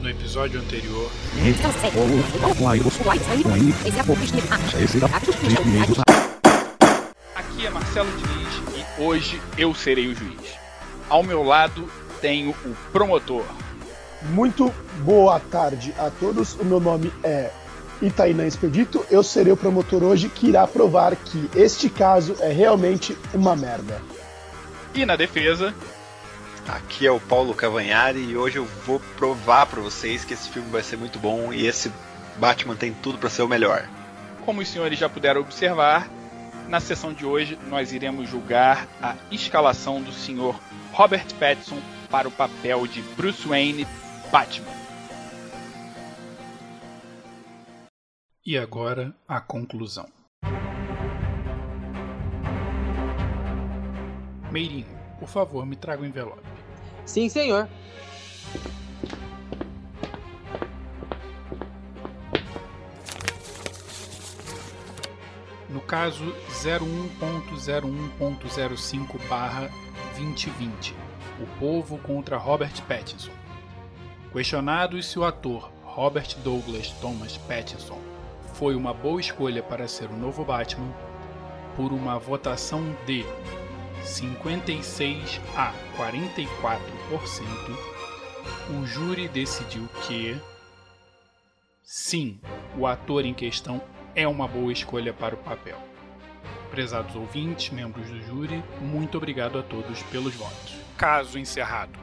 No episódio anterior. Aqui é Marcelo Diniz e hoje eu serei o juiz. Ao meu lado tenho o promotor. Muito boa tarde a todos. O meu nome é Itainã Expedito. Eu serei o promotor hoje que irá provar que este caso é realmente uma merda. E na defesa, Aqui é o Paulo Cavanhari e hoje eu vou provar para vocês que esse filme vai ser muito bom e esse Batman tem tudo para ser o melhor. como os senhores já puderam observar, na sessão de hoje nós iremos julgar a escalação do senhor Robert Pattinson para o papel de Bruce Wayne Batman. E agora a conclusão. Meirinho, por favor, me traga o envelope. Sim, senhor. No caso 01.01.05/2020, o povo contra Robert Pattinson. Questionado se o ator Robert Douglas Thomas Pattinson foi uma boa escolha para ser o novo Batman, por uma votação de 56 a 44%, o júri decidiu que sim, o ator em questão é uma boa escolha para o papel. Prezados ouvintes, membros do júri, muito obrigado a todos pelos votos. Caso encerrado.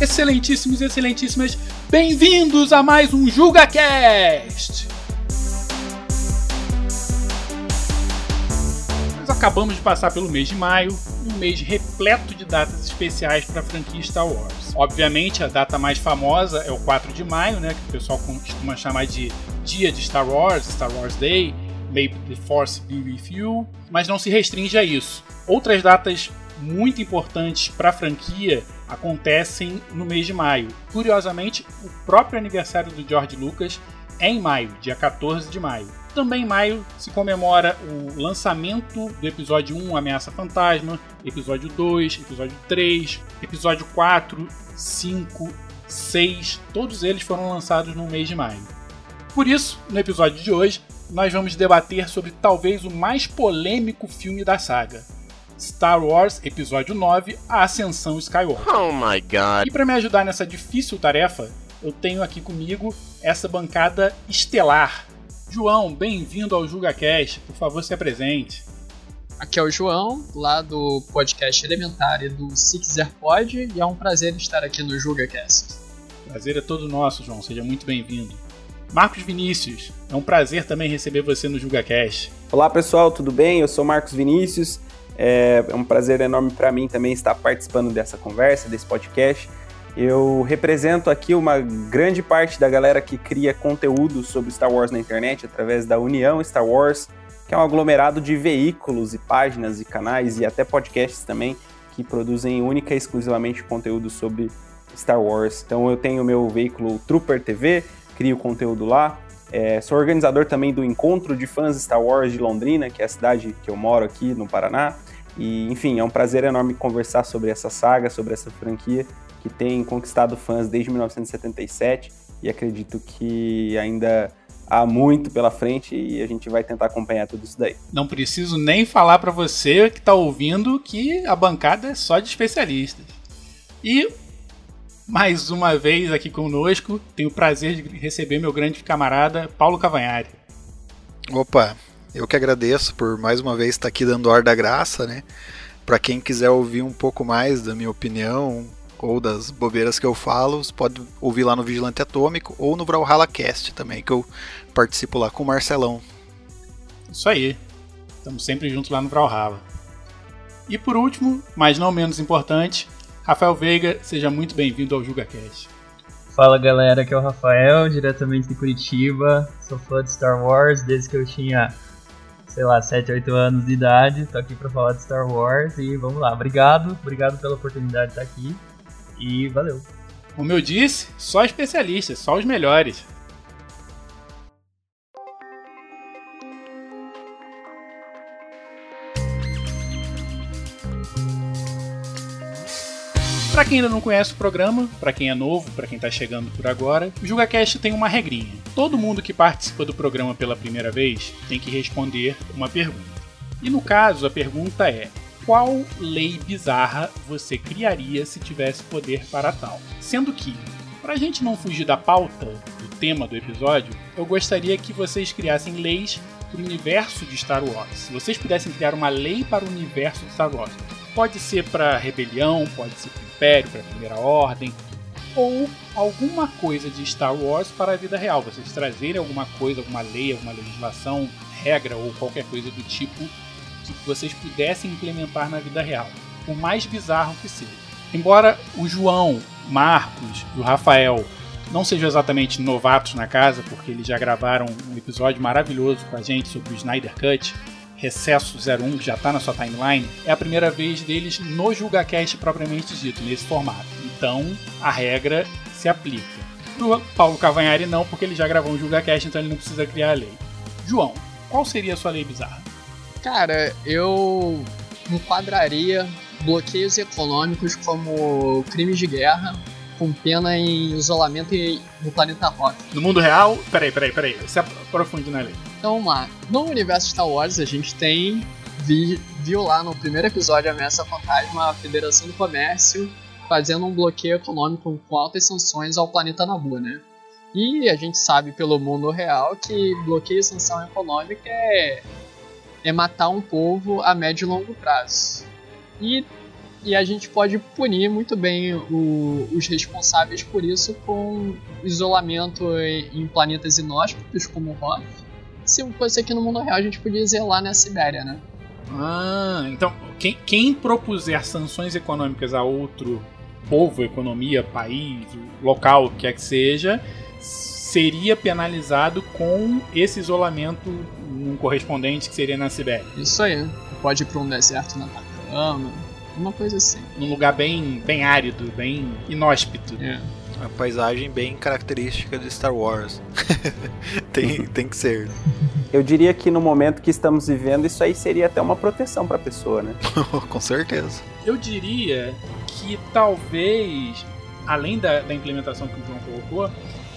Excelentíssimos e excelentíssimas, bem-vindos a mais um JulgaCast! Nós acabamos de passar pelo mês de maio, um mês repleto de datas especiais para a franquia Star Wars. Obviamente, a data mais famosa é o 4 de maio, né, que o pessoal costuma chamar de Dia de Star Wars, Star Wars Day, May the Force be with you, mas não se restringe a isso. Outras datas muito importantes para a franquia acontecem no mês de maio. Curiosamente, o próprio aniversário do George Lucas é em maio, dia 14 de maio. Também em maio se comemora o lançamento do episódio 1, Ameaça Fantasma, episódio 2, episódio 3, episódio 4, 5, 6, todos eles foram lançados no mês de maio. Por isso, no episódio de hoje, nós vamos debater sobre talvez o mais polêmico filme da saga, Star Wars Episódio 9 A Ascensão Skywalker. Oh my god. E para me ajudar nessa difícil tarefa, eu tenho aqui comigo essa bancada estelar. João, bem-vindo ao JulgaCast. Por favor, se apresente. Aqui é o João, lá do podcast Elementário do Se Quiser Pode, e é um prazer estar aqui no JulgaCast. Prazer é todo nosso, João. Seja muito bem-vindo. Marcos Vinícius, é um prazer também receber você no JulgaCast. Olá pessoal, tudo bem? Eu sou Marcos Vinícius. É um prazer enorme para mim também estar participando dessa conversa, desse podcast. Eu represento aqui uma grande parte da galera que cria conteúdo sobre Star Wars na internet através da União Star Wars, que é um aglomerado de veículos e páginas e canais e até podcasts também que produzem única e exclusivamente conteúdo sobre Star Wars. Então eu tenho meu veículo Trooper TV, crio conteúdo lá. É, sou organizador também do Encontro de Fãs Star Wars de Londrina, que é a cidade que eu moro aqui no Paraná. E, enfim, é um prazer enorme conversar sobre essa saga, sobre essa franquia que tem conquistado fãs desde 1977 e acredito que ainda há muito pela frente e a gente vai tentar acompanhar tudo isso daí. Não preciso nem falar para você que está ouvindo que a bancada é só de especialistas. E mais uma vez aqui conosco, tenho o prazer de receber meu grande camarada Paulo Cavanhari. Opa, eu que agradeço por mais uma vez estar aqui dando ar da graça, né? Para quem quiser ouvir um pouco mais da minha opinião ou das bobeiras que eu falo, você pode ouvir lá no Vigilante Atômico ou no Brawlhalla Cast também, que eu participo lá com o Marcelão. Isso aí. Estamos sempre juntos lá no Brawlhalla. E por último, mas não menos importante, Rafael Veiga, seja muito bem-vindo ao JugaCast. Fala galera, aqui é o Rafael, diretamente de Curitiba. Sou fã de Star Wars desde que eu tinha, sei lá, 7, 8 anos de idade. Tô aqui pra falar de Star Wars e vamos lá. Obrigado, obrigado pela oportunidade de estar aqui e valeu. Como eu disse, só especialistas, só os melhores. Para quem ainda não conhece o programa, para quem é novo, para quem está chegando por agora, o JugaCast tem uma regrinha. Todo mundo que participa do programa pela primeira vez tem que responder uma pergunta. E no caso, a pergunta é: qual lei bizarra você criaria se tivesse poder para tal? Sendo que, para a gente não fugir da pauta do tema do episódio, eu gostaria que vocês criassem leis para o universo de Star Wars. Se vocês pudessem criar uma lei para o universo de Star Wars, pode ser para rebelião, pode ser para Império, para Primeira Ordem, ou alguma coisa de Star Wars para a vida real. Vocês trazerem alguma coisa, alguma lei, alguma legislação, regra ou qualquer coisa do tipo que vocês pudessem implementar na vida real. O mais bizarro que seja. Embora o João, Marcos e o Rafael não sejam exatamente novatos na casa, porque eles já gravaram um episódio maravilhoso com a gente sobre o Snyder Cut, Recesso 01, que já está na sua timeline, é a primeira vez deles no JulgaCast propriamente dito, nesse formato. Então, a regra se aplica. Pro Paulo Cavanhari não, porque ele já gravou um JulgaCast, então ele não precisa criar a lei. João, qual seria a sua lei bizarra? Cara, eu enquadraria bloqueios econômicos como crimes de guerra, com pena em isolamento no planeta Rock. No mundo real, peraí, peraí, peraí, se aprofunde na lei. Então vamos lá. No universo Star Wars, a gente tem, vi, viu lá no primeiro episódio Ameaça Fantasma, a Federação do Comércio fazendo um bloqueio econômico com altas sanções ao planeta Nabu, né? E a gente sabe pelo mundo real que bloqueio e sanção econômica é, é matar um povo a médio e longo prazo. E e a gente pode punir muito bem o, os responsáveis por isso com isolamento em, em planetas inóspitos como Hoth. Se fosse aqui no mundo real, a gente podia zelar na Sibéria, né? Ah, então quem, quem propuser sanções econômicas a outro povo, economia, país, local, que é que seja, seria penalizado com esse isolamento num correspondente que seria na Sibéria. Isso aí. Pode ir para um deserto na Atacama, uma coisa assim. Num lugar bem, bem árido, bem inóspito. É. Uma paisagem bem característica de Star Wars. tem, tem que ser. Eu diria que no momento que estamos vivendo, isso aí seria até uma proteção para a pessoa, né? Com certeza. Eu diria que talvez, além da, da implementação que o João colocou,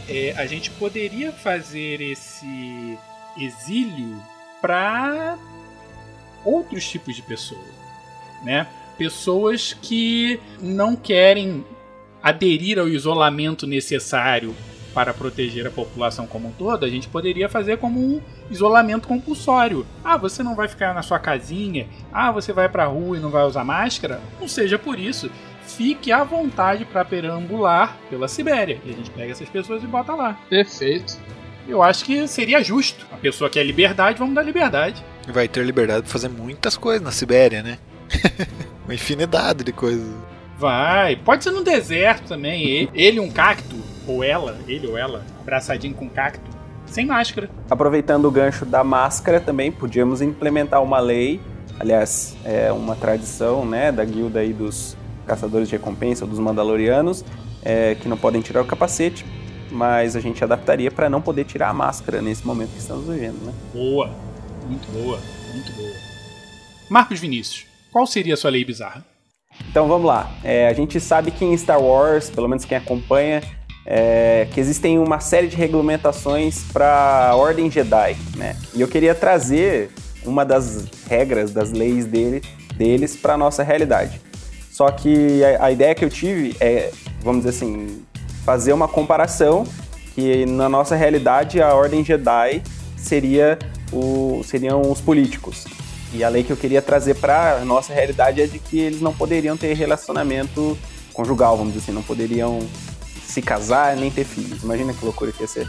é, a gente poderia fazer esse exílio para outros tipos de pessoas, né? pessoas que não querem aderir ao isolamento necessário para proteger a população como um todo, a gente poderia fazer como um isolamento compulsório. Ah, você não vai ficar na sua casinha. Ah, você vai para a rua e não vai usar máscara. Não seja por isso. Fique à vontade para perambular pela Sibéria. E a gente pega essas pessoas e bota lá. Perfeito. Eu acho que seria justo. A pessoa quer liberdade, vamos dar liberdade. Vai ter liberdade para fazer muitas coisas na Sibéria, né? Uma infinidade de coisas. Vai, pode ser no deserto também. Ele, um cacto, ou ela, ele ou ela, abraçadinho com um cacto, sem máscara. Aproveitando o gancho da máscara também, podíamos implementar uma lei, aliás, é uma tradição, né, da guilda aí dos caçadores de recompensa, dos mandalorianos, é, que não podem tirar o capacete, mas a gente adaptaria para não poder tirar a máscara nesse momento que estamos vivendo, né? Boa, muito boa, muito boa. Marcos Vinícius, qual seria a sua lei bizarra? Então vamos lá. É, a gente sabe que em Star Wars, pelo menos quem acompanha, é, que existem uma série de regulamentações para a Ordem Jedi, né? E eu queria trazer uma das regras, das leis dele, deles para nossa realidade. Só que a, a, ideia que eu tive é, vamos dizer assim, fazer uma comparação que na nossa realidade a Ordem Jedi seria o, seriam os políticos. E a lei que eu queria trazer para nossa realidade é de que eles não poderiam ter relacionamento conjugal, vamos dizer assim, não poderiam se casar nem ter filhos. Imagina que loucura que ia ser.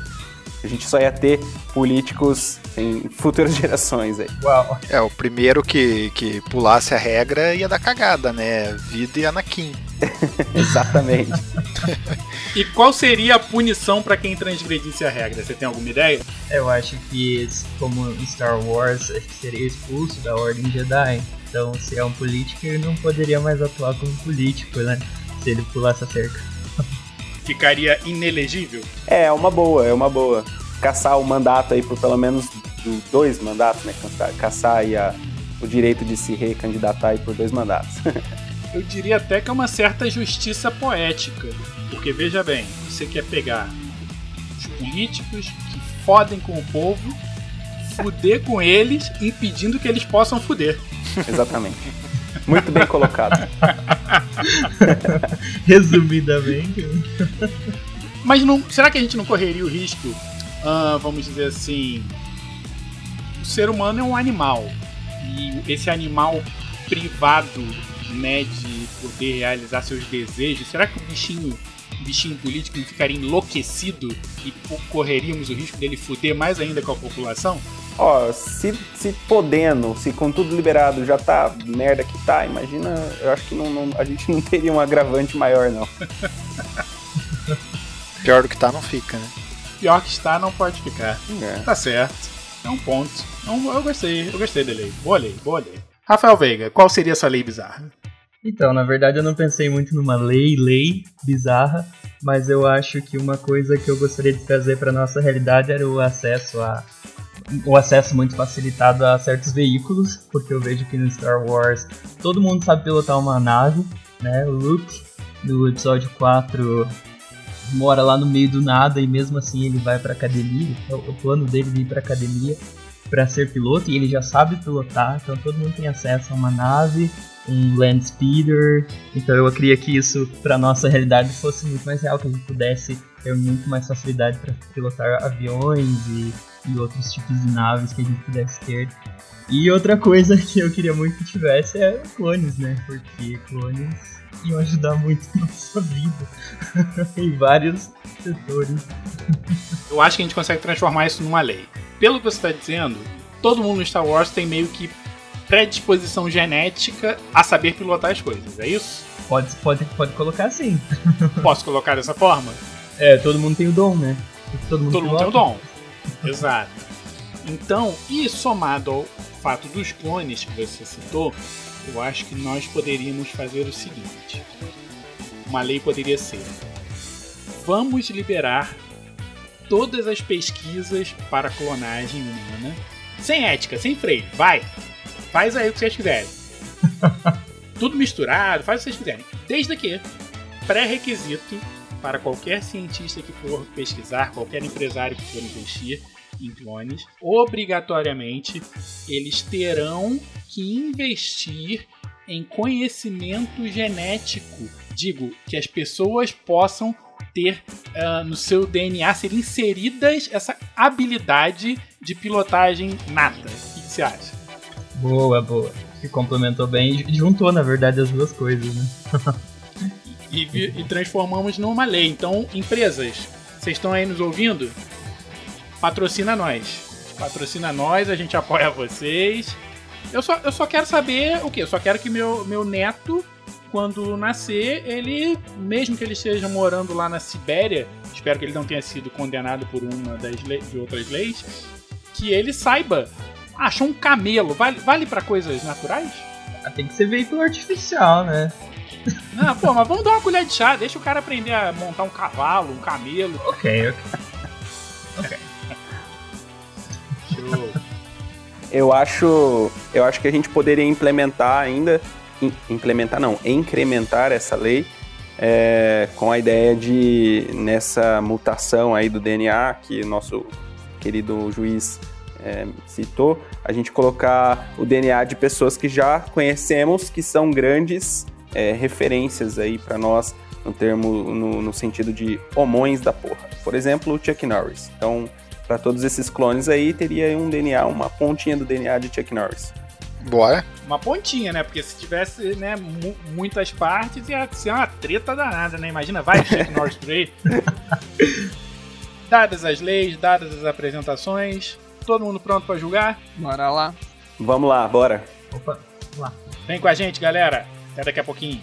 A gente só ia ter políticos em futuras gerações aí. Uau. É, o primeiro que, que pulasse a regra ia dar cagada, né? Vida e Anakin. Exatamente. e qual seria a punição para quem transgredisse a regra? Você tem alguma ideia? Eu acho que, como em Star Wars, acho que seria expulso da Ordem Jedi. Então, se é um político, ele não poderia mais atuar como político, né? Se ele pulasse a cerca. Ficaria inelegível? É, é uma boa, é uma boa. Caçar o mandato aí por pelo menos dois mandatos, né? Caçar aí a, o direito de se recandidatar aí por dois mandatos. Eu diria até que é uma certa justiça poética. Porque veja bem, você quer pegar os políticos que fodem com o povo, fuder com eles, impedindo que eles possam fuder. Exatamente. Muito bem colocado. Resumidamente. Mas não, será que a gente não correria o risco, ah, vamos dizer assim, o ser humano é um animal e esse animal privado, né, de poder realizar seus desejos, será que o bichinho, o bichinho político não ficaria enlouquecido e correríamos o risco dele fuder mais ainda com a população? Ó, se, se podendo, se com tudo liberado já tá merda que tá, imagina, eu acho que não, não- a gente não teria um agravante maior, não. Pior do que tá, não fica, né? Pior que está, não pode ficar. É. Tá certo. É um ponto. É um- eu gostei, eu gostei da lei. Boa lei, boa lei. Rafael Veiga, qual seria a sua lei bizarra? Então, na verdade, eu não pensei muito numa lei, lei bizarra, mas eu acho que uma coisa que eu gostaria de trazer para nossa realidade era o acesso a o acesso muito facilitado a certos veículos, porque eu vejo que no Star Wars todo mundo sabe pilotar uma nave, né? O Luke no episódio 4 mora lá no meio do nada e mesmo assim ele vai pra academia, o o plano dele de ir pra academia para ser piloto e ele já sabe pilotar, então todo mundo tem acesso a uma nave, um land speeder. Então eu queria que isso para nossa realidade fosse muito mais real, que a gente pudesse ter muito mais facilidade para pilotar aviões e, e outros tipos de naves que a gente pudesse ter. E outra coisa que eu queria muito que tivesse é clones, né? Porque clones iam ajudar muito na nossa vida em vários setores. Eu acho que a gente consegue transformar isso numa lei. Pelo que você está dizendo, todo mundo no Star Wars tem meio que predisposição genética a saber pilotar as coisas, é isso? Pode, pode, pode colocar assim. Posso colocar dessa forma? É, todo mundo tem o dom, né? Todo mundo, Todo mundo tem o dom. Exato. Então, e somado ao fato dos clones que você citou, eu acho que nós poderíamos fazer o seguinte: uma lei poderia ser: vamos liberar todas as pesquisas para clonagem humana, sem ética, sem freio, vai, faz aí o que vocês quiserem. Tudo misturado, faz o que vocês quiserem. Desde que pré-requisito para qualquer cientista que for pesquisar, qualquer empresário que for investir em clones, obrigatoriamente eles terão que investir em conhecimento genético. Digo, que as pessoas possam ter ah, no seu DNA, ser inseridas essa habilidade de pilotagem nata. O que você acha? Boa, boa. Que complementou bem e juntou, na verdade, as duas coisas, né? e, vi- e transformamos numa lei. Então, empresas, vocês estão aí nos ouvindo? Patrocina nós. Patrocina nós, a gente apoia vocês. Eu só, eu só quero saber o quê? Eu só quero que meu, meu neto, quando nascer, ele, mesmo que ele esteja morando lá na Sibéria, espero que ele não tenha sido condenado por uma das le- de outras leis, que ele saiba. Achou um camelo, vale, vale para coisas naturais? Ah, Tem que ser veículo artificial, né? Não, pô, mas vamos dar uma colher de chá, deixa o cara aprender a montar um cavalo, um camelo. Ok. Ok. Eu acho, eu acho que a gente poderia implementar ainda, im- implementar não, incrementar essa lei é, com a ideia de nessa mutação aí do DNA que nosso querido juiz é, citou, a gente colocar o DNA de pessoas que já conhecemos que são grandes é, referências aí para nós no termo no, no sentido de homões da porra. Por exemplo, o Chuck Norris. Então, para todos esses clones aí, teria um DNA, uma pontinha do DNA de Chuck Norris. Bora. Uma pontinha, né? Porque se tivesse né, mu- muitas partes, ia ser uma treta danada, né? Imagina, vai Chuck Norris por aí. Dadas as leis, dadas as apresentações, todo mundo pronto pra julgar? Bora lá. Vamos lá, bora. Opa, vamos lá. Vem com a gente, galera. Até daqui a pouquinho.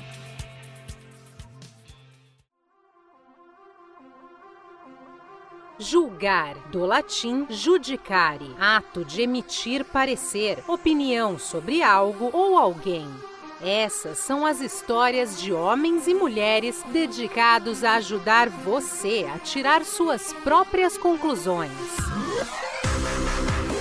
Julgar, do latim judicare, ato de emitir parecer, opinião sobre algo ou alguém. Essas são as histórias de homens e mulheres dedicados a ajudar você a tirar suas próprias conclusões.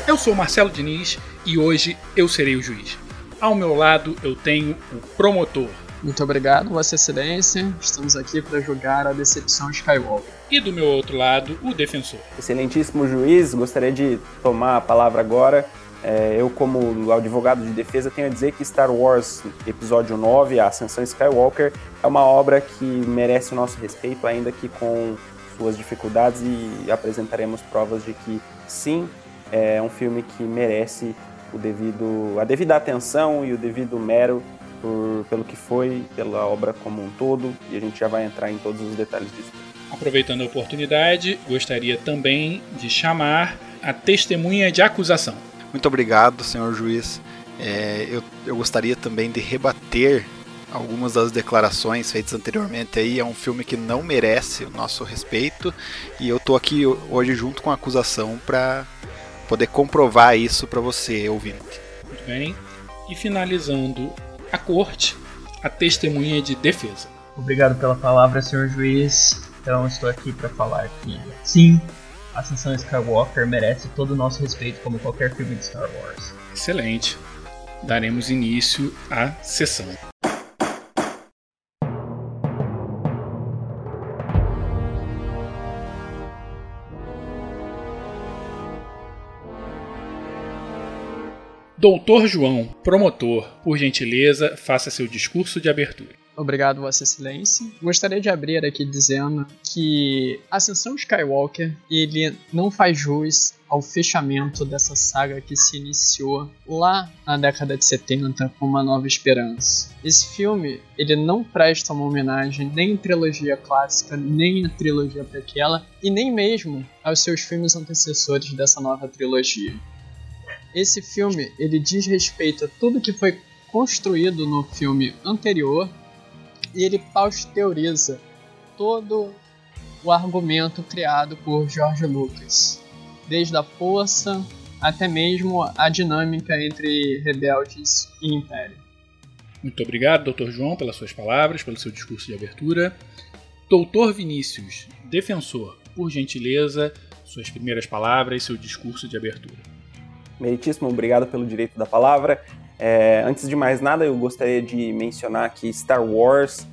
Eu sou Marcelo Diniz e hoje eu serei o juiz. Ao meu lado eu tenho o promotor, Muito obrigado, Vossa Excelência. Estamos aqui para julgar a decepção Skywalker. E do meu outro lado, o defensor. Excelentíssimo juiz, gostaria de tomar a palavra agora. É, eu, como advogado de defesa, tenho a dizer que Star Wars Episódio 9, A Ascensão Skywalker, é uma obra que merece o nosso respeito, ainda que com suas dificuldades, e apresentaremos provas de que sim, é um filme que merece o devido, a devida atenção e o devido mero por, pelo que foi, pela obra como um todo, e a gente já vai entrar em todos os detalhes disso. Aproveitando a oportunidade, gostaria também de chamar a testemunha de acusação. Muito obrigado, senhor juiz. É, eu, eu gostaria também de rebater algumas das declarações feitas anteriormente aí. É um filme que não merece o nosso respeito e eu tô aqui hoje junto com a acusação para poder comprovar isso para você, ouvinte. Muito bem. E finalizando a corte, a testemunha de defesa. Obrigado pela palavra, senhor juiz. Então estou aqui para falar que sim, Ascensão Skywalker merece todo o nosso respeito como qualquer filme de Star Wars. Excelente. Daremos início à sessão. Doutor João, promotor, por gentileza, faça seu discurso de abertura. Obrigado, Vossa Excelência. Gostaria de abrir aqui dizendo que Ascensão Skywalker ele não faz jus ao fechamento dessa saga que se iniciou lá na década de 70 com Uma Nova Esperança. Esse filme ele não presta uma homenagem nem à trilogia clássica, nem à trilogia prequela e nem mesmo aos seus filmes antecessores dessa nova trilogia. Esse filme ele diz respeito a tudo que foi construído no filme anterior e ele pasteuriza todo o argumento criado por George Lucas, desde a força até mesmo a dinâmica entre rebeldes e império. Muito obrigado, Dr. João, pelas suas palavras, pelo seu discurso de abertura. Doutor Vinícius, defensor, por gentileza, suas primeiras palavras, seu discurso de abertura. Meritíssimo, obrigado pelo direito da palavra. É, antes de mais nada, eu gostaria de mencionar que Star Wars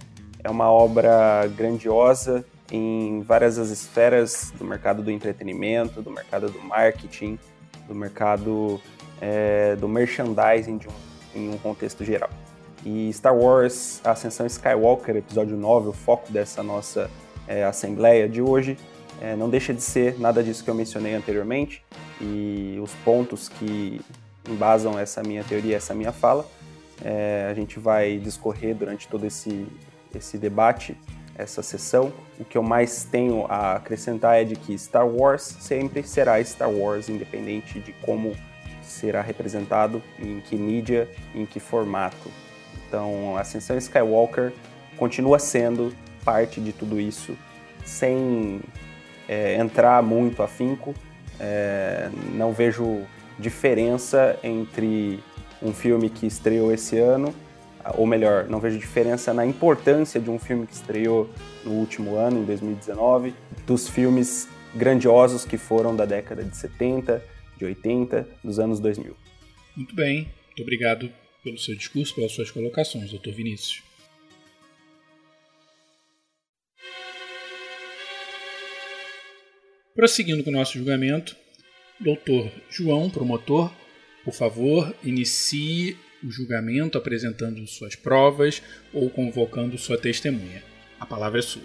é uma obra grandiosa em várias as esferas do mercado do entretenimento, do mercado do marketing, do mercado é, do merchandising um, em um contexto geral. E Star Wars Ascensão Skywalker, episódio 9, o foco dessa nossa é, assembleia de hoje, é, não deixa de ser nada disso que eu mencionei anteriormente e os pontos que embasam essa minha teoria, essa minha fala. É, a gente vai discorrer durante todo esse, esse debate, essa sessão. O que eu mais tenho a acrescentar é de que Star Wars sempre será Star Wars, independente de como será representado, em que mídia, em que formato. Então, a Ascensão Skywalker continua sendo parte de tudo isso, sem é, entrar muito afinco. É, não vejo diferença entre um filme que estreou esse ano, ou melhor, não vejo diferença na importância de um filme que estreou no último ano, em 2019, dos filmes grandiosos que foram da década de 70, de 80, dos anos 2000. Muito bem, muito obrigado pelo seu discurso, pelas suas colocações, Dr. Vinícius. Prosseguindo com o nosso julgamento, Doutor João, promotor, por favor, inicie o julgamento apresentando suas provas ou convocando sua testemunha. A palavra é sua.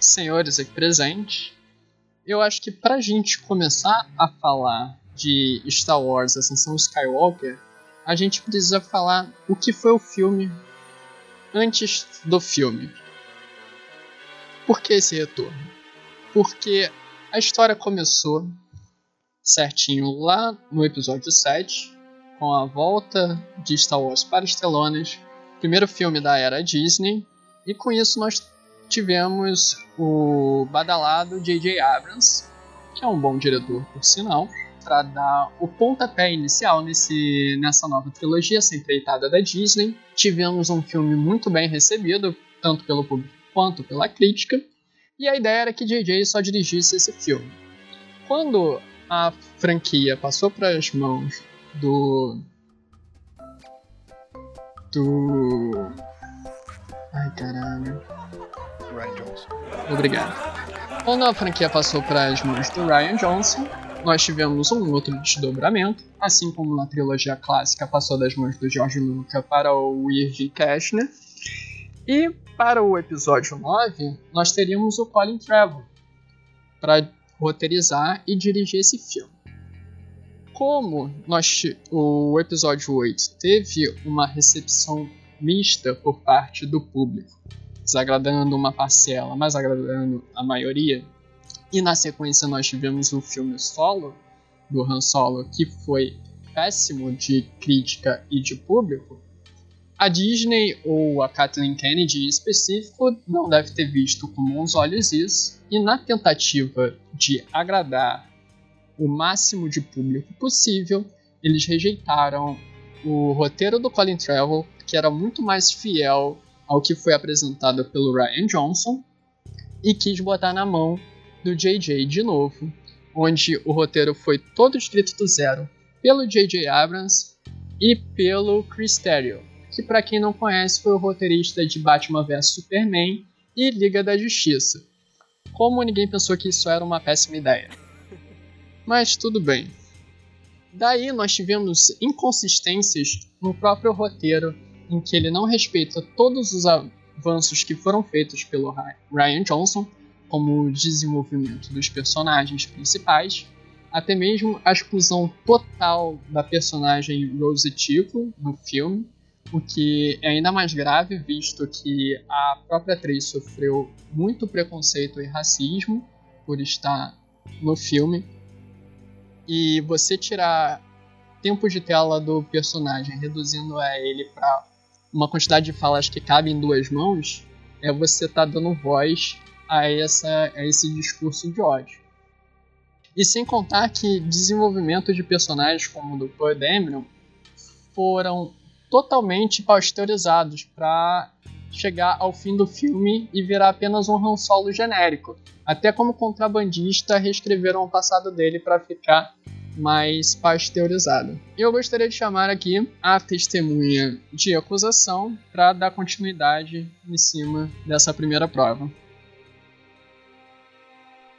Senhores aqui presentes, eu acho que para a gente começar a falar de Star Wars Ascensão Skywalker, a gente precisa falar o que foi o filme antes do filme. Por que esse retorno? Porque a história começou certinho lá no episódio 7, com a volta de Star Wars para telonas, primeiro filme da era Disney, e com isso nós tivemos o badalado J.J. Abrams, que é um bom diretor, por sinal, para dar o pontapé inicial nesse, nessa nova trilogia, essa empreitada da Disney. Tivemos um filme muito bem recebido, tanto pelo público quanto pela crítica, e a ideia era que J.J. só dirigisse esse filme. Quando a franquia passou para as mãos do. do. caralho. Ryan Johnson. Obrigado. Quando a franquia passou para as mãos do Ryan Johnson, nós tivemos um outro desdobramento, assim como na trilogia clássica passou das mãos do George Lucas para o Irving Cashner. E para o episódio 9, nós teríamos o Colin Trevorrow para roteirizar e dirigir esse filme. Como nós, o episódio 8 teve uma recepção mista por parte do público, desagradando uma parcela, mas agradando a maioria, e na sequência nós tivemos o filme Solo, do Han Solo, que foi péssimo de crítica e de público, a Disney ou a Kathleen Kennedy em específico não deve ter visto com bons olhos isso, e na tentativa de agradar o máximo de público possível, eles rejeitaram o roteiro do Colin Trevorrow, que era muito mais fiel ao que foi apresentado pelo Ryan Johnson, e quis botar na mão do JJ de novo, onde o roteiro foi todo escrito do zero pelo JJ Abrams e pelo Chris Terrio que para quem não conhece foi o roteirista de Batman vs Superman e Liga da Justiça. Como ninguém pensou que isso era uma péssima ideia. Mas tudo bem. Daí nós tivemos inconsistências no próprio roteiro, em que ele não respeita todos os avanços que foram feitos pelo Ryan Johnson, como o desenvolvimento dos personagens principais, até mesmo a exclusão total da personagem Rose Tico no filme, o que é ainda mais grave, visto que a própria atriz sofreu muito preconceito e racismo por estar no filme. E você tirar tempo de tela do personagem, reduzindo a ele para uma quantidade de falas que cabe em duas mãos, é você tá dando voz a, essa, a esse discurso de ódio. E sem contar que desenvolvimento de personagens como o do Paul Dameron foram totalmente pasteurizados para chegar ao fim do filme e virar apenas um Han Solo genérico. Até como contrabandista reescreveram o passado dele para ficar mais pasteurizado. Eu gostaria de chamar aqui a testemunha de acusação para dar continuidade em cima dessa primeira prova.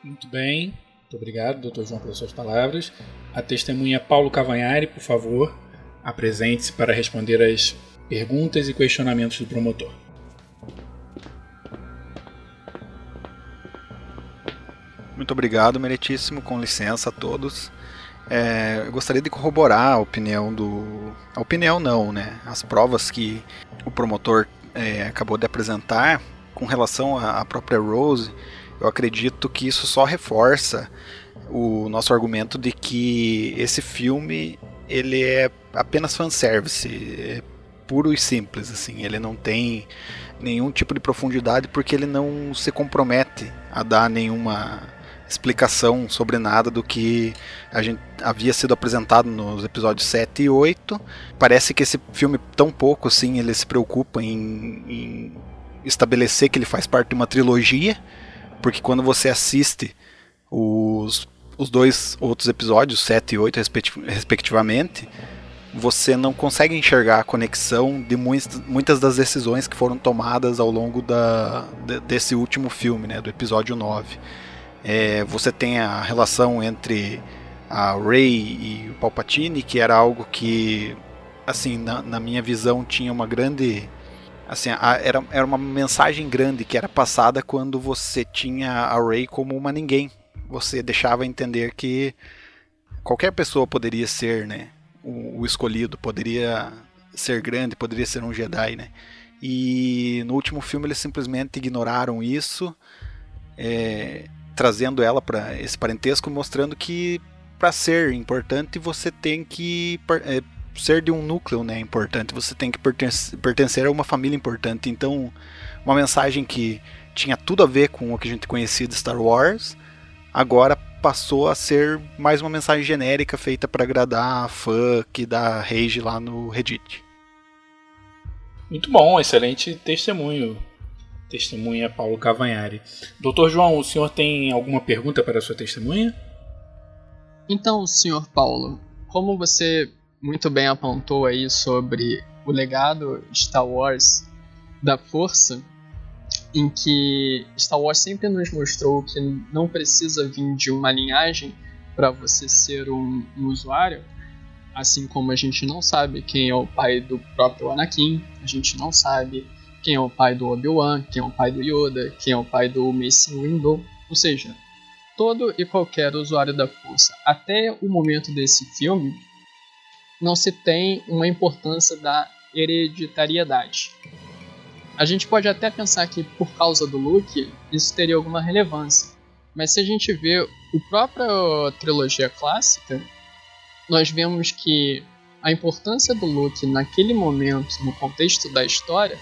Muito bem, muito obrigado, doutor João, pelas suas palavras. A testemunha Paulo Cavanhari, por favor, Apresente-se para responder às perguntas e questionamentos do promotor. Muito obrigado, meritíssimo. Com licença a todos. É, eu gostaria de corroborar a opinião do. A opinião não, né? As provas que o promotor é, acabou de apresentar com relação à própria Rose. Eu acredito que isso só reforça o nosso argumento de que esse filme ele é apenas fanservice, é puro e simples, assim. Ele não tem nenhum tipo de profundidade porque ele não se compromete a dar nenhuma explicação sobre nada do que a gente havia sido apresentado nos episódios 7 e 8. Parece que esse filme, tão pouco assim, ele se preocupa em, em estabelecer que ele faz parte de uma trilogia, porque quando você assiste os os dois outros episódios, 7 e 8 respectivamente, você não consegue enxergar a conexão de muitas das decisões que foram tomadas ao longo da, desse último filme, né, do episódio 9. É, você tem a relação entre a Rey e o Palpatine, que era algo que, assim, na, na minha visão, tinha uma grande assim, a, era, era uma mensagem grande que era passada quando você tinha a Rey como uma ninguém você deixava entender que qualquer pessoa poderia ser, né, o, o escolhido, poderia ser grande, poderia ser um Jedi, né? E no último filme eles simplesmente ignoraram isso, é, trazendo ela para esse parentesco, mostrando que para ser importante você tem que é, ser de um núcleo, né, importante. Você tem que pertencer, pertencer a uma família importante. Então, uma mensagem que tinha tudo a ver com o que a gente conhecia de Star Wars, agora passou a ser mais uma mensagem genérica feita para agradar a fã que dá rage lá no Reddit. Muito bom, excelente testemunho. Testemunha Paulo Cavanhari. Doutor João, o senhor tem alguma pergunta para a sua testemunha? Então, senhor Paulo, como você muito bem apontou aí sobre o legado Star Wars da Força, em que Star Wars sempre nos mostrou que não precisa vir de uma linhagem para você ser um, um, usuário, assim como a gente não sabe quem é o pai do próprio Anakin, a gente não sabe quem é o pai do Obi-Wan, quem é o pai do Yoda, quem é o pai do Mace Windu, ou seja, todo e qualquer usuário da força, até o momento desse filme, não se tem uma importância da hereditariedade. A gente pode até pensar que por causa do Luke isso teria alguma relevância, mas se a gente vê o própria trilogia clássica, nós vemos que a importância do Luke naquele momento, no contexto da história,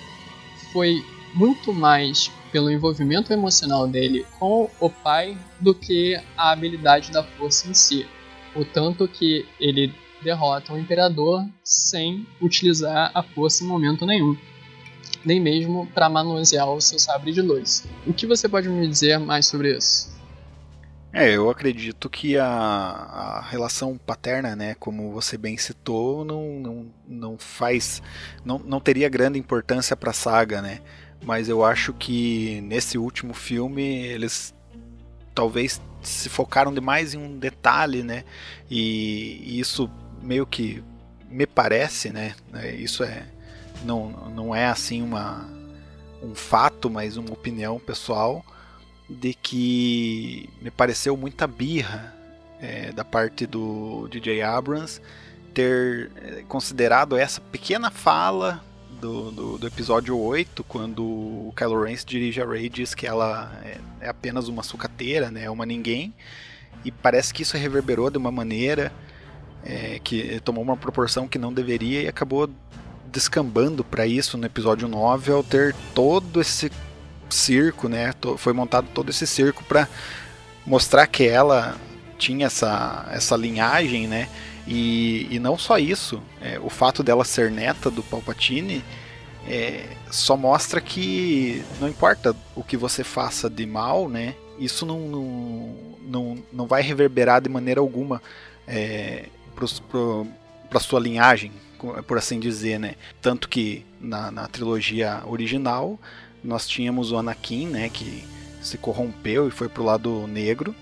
foi muito mais pelo envolvimento emocional dele com o pai do que a habilidade da força em si. O tanto que ele derrota o imperador sem utilizar a força em momento nenhum, nem mesmo para manusear o seu sabre de luz. O que você pode me dizer mais sobre isso? É, eu acredito que a, a, relação paterna, né, como você bem citou, não, não, não faz. Não, não teria grande importância para a saga, né? Mas eu acho que nesse último filme eles talvez se focaram demais em um detalhe, né? E, e isso meio que me parece, né? Isso é não, não é assim uma um fato, mas uma opinião pessoal de que me pareceu muita birra é, da parte do DJ Abrams ter é, considerado essa pequena fala do, do, do, episódio 8, quando o Kylo Ren se dirige a Rey e diz que ela é, é, apenas uma sucateira, né, uma ninguém, e parece que isso reverberou de uma maneira é, que tomou uma proporção que não deveria e acabou descambando para isso no episódio 9 ao ter todo esse circo, né? Foi montado todo esse circo para mostrar que ela tinha essa, essa linhagem, né? E, e não só isso, é, o fato dela ser neta do Palpatine é, só mostra que não importa o que você faça de mal, né? Isso não, não, não, não vai reverberar de maneira alguma é, para sua linhagem, por assim dizer, né? Tanto que na, na trilogia original nós tínhamos o Anakin, né, que se corrompeu e foi pro lado negro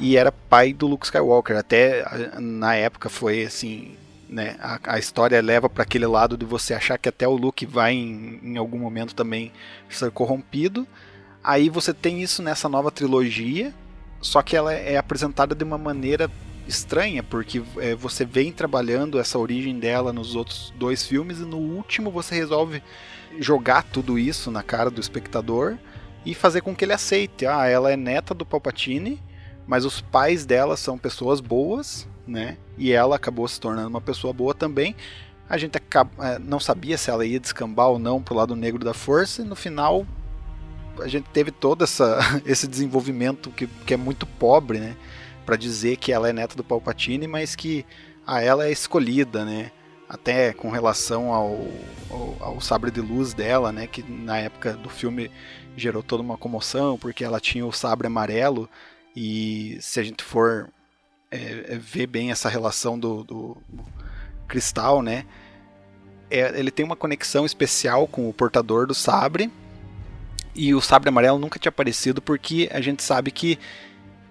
e era pai do Luke Skywalker. Até na época foi assim, né, a, a história leva para aquele lado de você achar que até o Luke vai em, em algum momento também ser corrompido. Aí você tem isso nessa nova trilogia, só que ela é apresentada de uma maneira estranha, porque é, você vem trabalhando essa origem dela nos outros dois filmes e no último você resolve jogar tudo isso na cara do espectador e fazer com que ele aceite. Ah, ela é neta do Palpatine, mas os pais dela são pessoas boas, né? E ela acabou se tornando uma pessoa boa também. A gente é, não sabia se ela ia descambar ou não pro lado negro da força, e no final a gente teve todo essa, esse desenvolvimento que, que é muito pobre, né? Para dizer que ela é neta do Palpatine, mas que a ela é escolhida, né? até com relação ao, ao, ao, sabre de luz dela, né, que na época do filme gerou toda uma comoção porque ela tinha o sabre amarelo e se a gente for é, é ver bem essa relação do, do cristal, né, é, ele tem uma conexão especial com o portador do sabre e o sabre amarelo nunca tinha aparecido porque a gente sabe que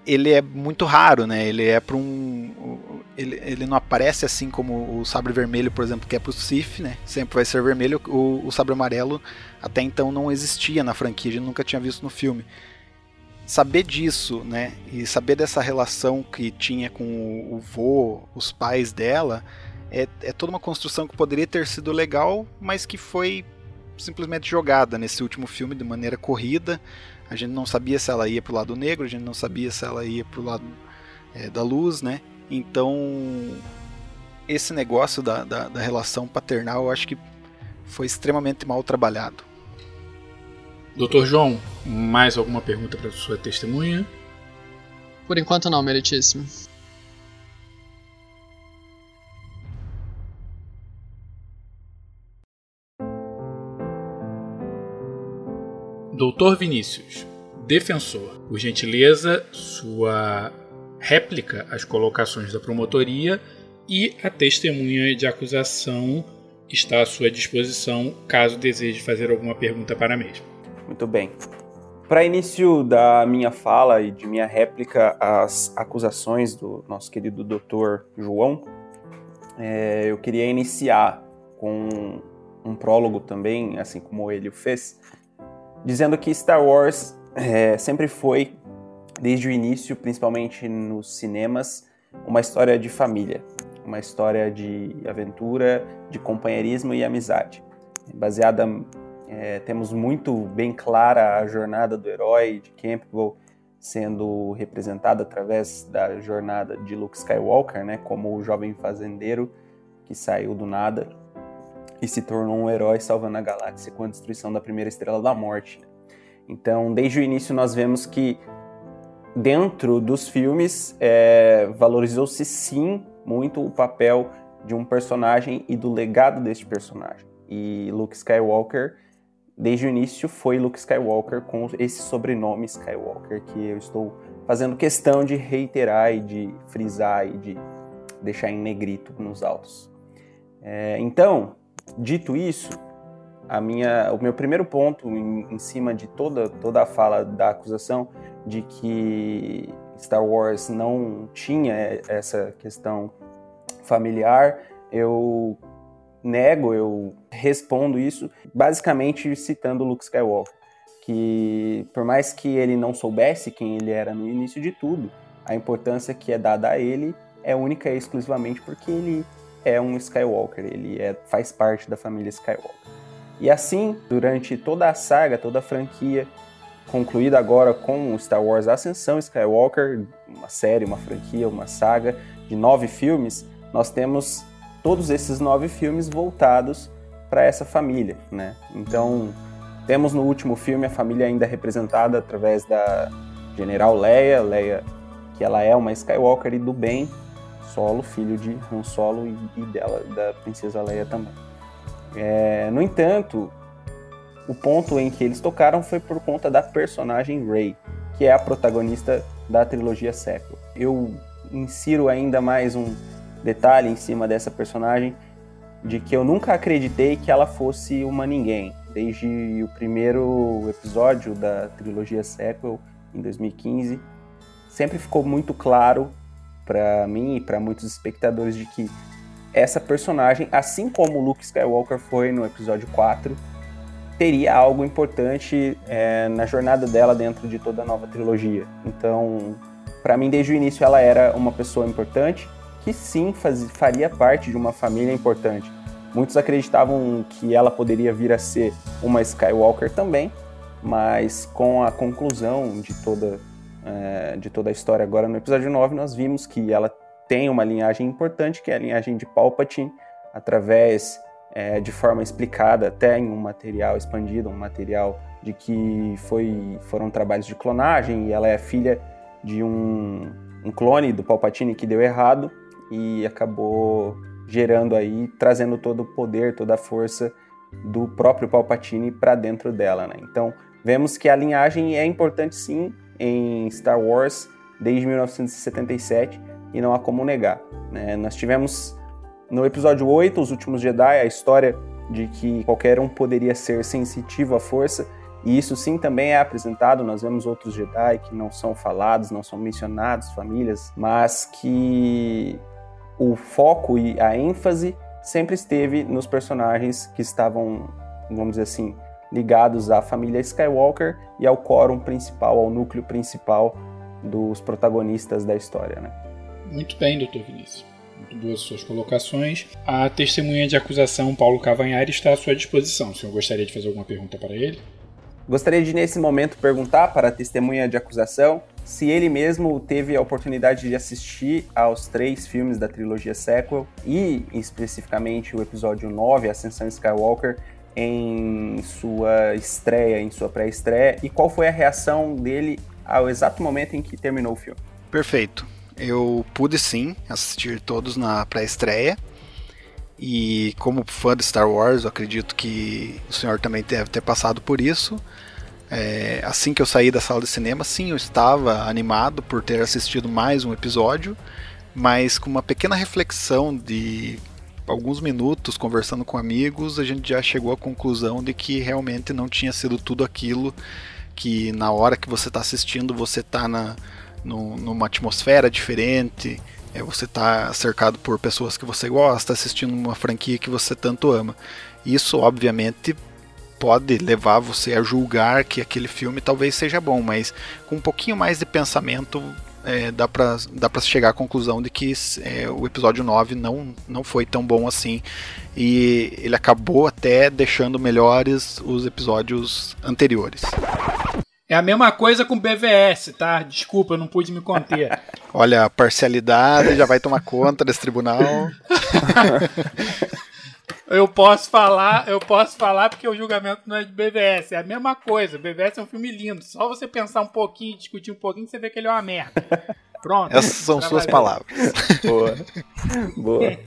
ele é muito raro, né? Ele é para um. Ele, ele não aparece assim como o sabre vermelho, por exemplo, que é para o Sif, né? Sempre vai ser vermelho. O, o sabre amarelo até então não existia na franquia, a gente nunca tinha visto no filme. Saber disso, né? E saber dessa relação que tinha com o, o vô, os pais dela, é, é toda uma construção que poderia ter sido legal, mas que foi simplesmente jogada nesse último filme de maneira corrida. A gente não sabia se ela ia pro lado negro, a gente não sabia se ela ia pro lado é, da luz, né? Então, esse negócio da, da, da relação paternal eu acho que foi extremamente mal trabalhado. Doutor João, mais alguma pergunta para sua testemunha? Por enquanto não, meritíssimo. Doutor Vinícius, defensor, por gentileza, sua réplica às colocações da promotoria e a testemunha de acusação está à sua disposição caso deseje fazer alguma pergunta para a mesma. Muito bem. Para início da minha fala e de minha réplica às acusações do nosso querido Dr. João, é, eu queria iniciar com um prólogo também, assim como ele o fez, dizendo que Star Wars é, sempre foi, desde o início, principalmente nos cinemas, uma história de família, uma história de aventura, de companheirismo e amizade, baseada é, temos muito bem clara a jornada do herói de Campbell sendo representada através da jornada de Luke Skywalker, né, como o jovem fazendeiro que saiu do nada e se tornou um herói salvando a galáxia com a destruição da primeira estrela da morte. Então, desde o início nós vemos que dentro dos filmes é, valorizou-se sim muito o papel de um personagem e do legado deste personagem. E Luke Skywalker desde o início foi Luke Skywalker com esse sobrenome Skywalker que eu estou fazendo questão de reiterar e de frisar e de deixar em negrito nos autos. É, então, dito isso, a minha, o meu primeiro ponto em, em, cima de toda, toda a fala da acusação de que Star Wars não tinha essa questão familiar, eu nego, eu respondo isso basicamente citando Luke Skywalker, que por mais que ele não soubesse quem ele era no início de tudo, a importância que é dada a ele é única e exclusivamente porque ele é um Skywalker, ele é, faz parte da família Skywalker. E assim, durante toda a saga, toda a franquia, concluída agora com Star Wars Ascensão Skywalker, uma série, uma franquia, uma saga de nove filmes, nós temos todos esses nove filmes voltados para essa família, né? Então, temos no último filme a família ainda representada através da General Leia, Leia que ela é uma Skywalker e do bem, Solo, filho de Han Solo e, dela, da princesa Leia também. É, no entanto, o ponto em que eles tocaram foi por conta da personagem Rey, que é a protagonista da trilogia século. Eu insiro ainda mais um detalhe em cima dessa personagem de que eu nunca acreditei que ela fosse uma ninguém. Desde o primeiro episódio da trilogia Sequel, em 2015, sempre ficou muito claro para mim e para muitos espectadores de que essa personagem, assim como Luke Skywalker foi no episódio 4, teria algo importante é, na jornada dela dentro de toda a nova trilogia. Então, para mim, desde o início, ela era uma pessoa importante que sim faz, faria parte de uma família importante. Muitos acreditavam que ela poderia vir a ser uma Skywalker também, mas com a conclusão de toda, é, de toda a história agora no episódio 9, nós vimos que ela tem uma linhagem importante, que é a linhagem de Palpatine, através é, de forma explicada até em um material expandido, um material de que foi, foram trabalhos de clonagem, e ela é filha de um, um clone do Palpatine que deu errado, e acabou gerando aí, trazendo todo o poder, toda a força do próprio Palpatine para dentro dela, né? Então, vemos que a linhagem é importante sim em Star Wars desde 1977 e não há como negar. Né? Nós tivemos no episódio 8, Os Últimos Jedi, a história de que qualquer um poderia ser sensitivo à força, e isso sim também é apresentado. Nós vemos outros Jedi que não são falados, não são mencionados, famílias, mas que o foco e a ênfase sempre esteve nos personagens que estavam, vamos dizer assim, ligados à família Skywalker e ao quórum principal, ao núcleo principal dos protagonistas da história. Né? Muito bem, doutor Vinícius. Muito boas suas colocações. A testemunha de acusação, Paulo Cavanhari, está à sua disposição. O senhor gostaria de fazer alguma pergunta para ele? Gostaria de, nesse momento, perguntar para a testemunha de acusação se ele mesmo teve a oportunidade de assistir aos três filmes da trilogia sequel e, especificamente, o episódio 9, Ascensão Skywalker, em sua estreia, em sua pré-estreia, e qual foi a reação dele ao exato momento em que terminou o filme. Perfeito. Eu pude sim assistir todos na pré-estreia. E como fã de Star Wars, eu acredito que o senhor também deve ter passado por isso. É, assim que eu saí da sala de cinema, sim, eu estava animado por ter assistido mais um episódio, mas com uma pequena reflexão de alguns minutos conversando com amigos, a gente já chegou à conclusão de que realmente não tinha sido tudo aquilo que na hora que você está assistindo você está na, no, numa atmosfera diferente, é, você está cercado por pessoas que você gosta, assistindo uma franquia que você tanto ama. Isso, obviamente, pode levar você a julgar que aquele filme talvez seja bom, mas com um pouquinho mais de pensamento é, dá para dá pra chegar à conclusão de que é, o episódio 9 não, não foi tão bom assim. E ele acabou até deixando melhores os episódios anteriores. É a mesma coisa com BVS, tá? Desculpa, eu não pude me conter. Olha, a parcialidade já vai tomar conta desse tribunal. eu posso falar, eu posso falar porque o julgamento não é de BVS, é a mesma coisa. BVS é um filme lindo. Só você pensar um pouquinho, discutir um pouquinho, você vê que ele é uma merda. Pronto. Essas são suas palavras. Boa. Boa.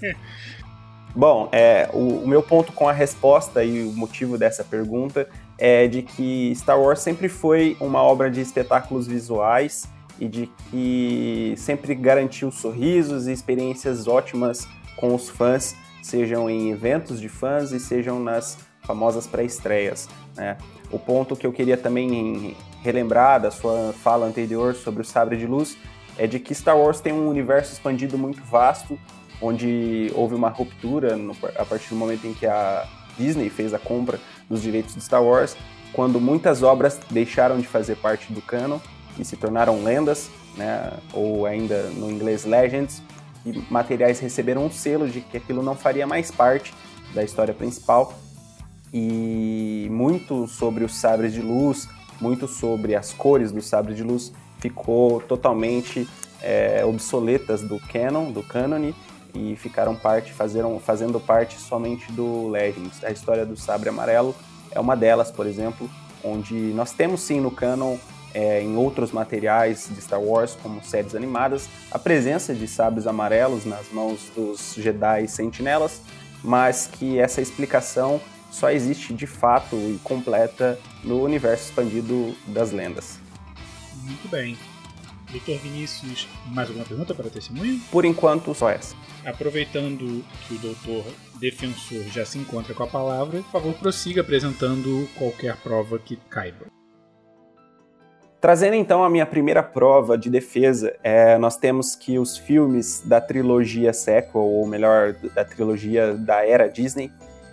Bom, é, o, o, meu ponto com a resposta e o motivo dessa pergunta é de que Star Wars sempre foi uma obra de espetáculos visuais e de que sempre garantiu sorrisos e experiências ótimas com os fãs sejam em eventos de fãs e sejam nas famosas pré-estreias. Né? O ponto que eu queria também relembrar da sua fala anterior sobre o Sabre de Luz é de que Star Wars tem um universo expandido muito vasto, onde houve uma ruptura no, a partir do momento em que a Disney fez a compra dos direitos de Star Wars, quando muitas obras deixaram de fazer parte do canon e se tornaram lendas, né, ou ainda no inglês legends, materiais receberam um selo de que aquilo não faria mais parte da história principal. E muito sobre os sabres de luz, muito sobre as cores dos sabres de luz ficou totalmente é, obsoletas do canon, do cânone, e ficaram parte, fazeram, fazendo parte somente do Legends. A história do sabre amarelo é uma delas, por exemplo, onde nós temos sim no canon é, em outros materiais de Star Wars, como séries animadas, a presença de sabres amarelos nas mãos dos Jedi Sentinelas, mas que essa explicação só existe de fato e completa no universo expandido das lendas. Muito bem. Doutor Vinícius, mais alguma pergunta para testemunho? Por enquanto, só essa. Aproveitando que o doutor defensor já se encontra com a palavra, por favor, prossiga apresentando qualquer prova que caiba. Trazendo então a minha primeira prova de defesa, é, nós temos que os filmes da trilogia sequel, ou melhor, da trilogia da era Disney,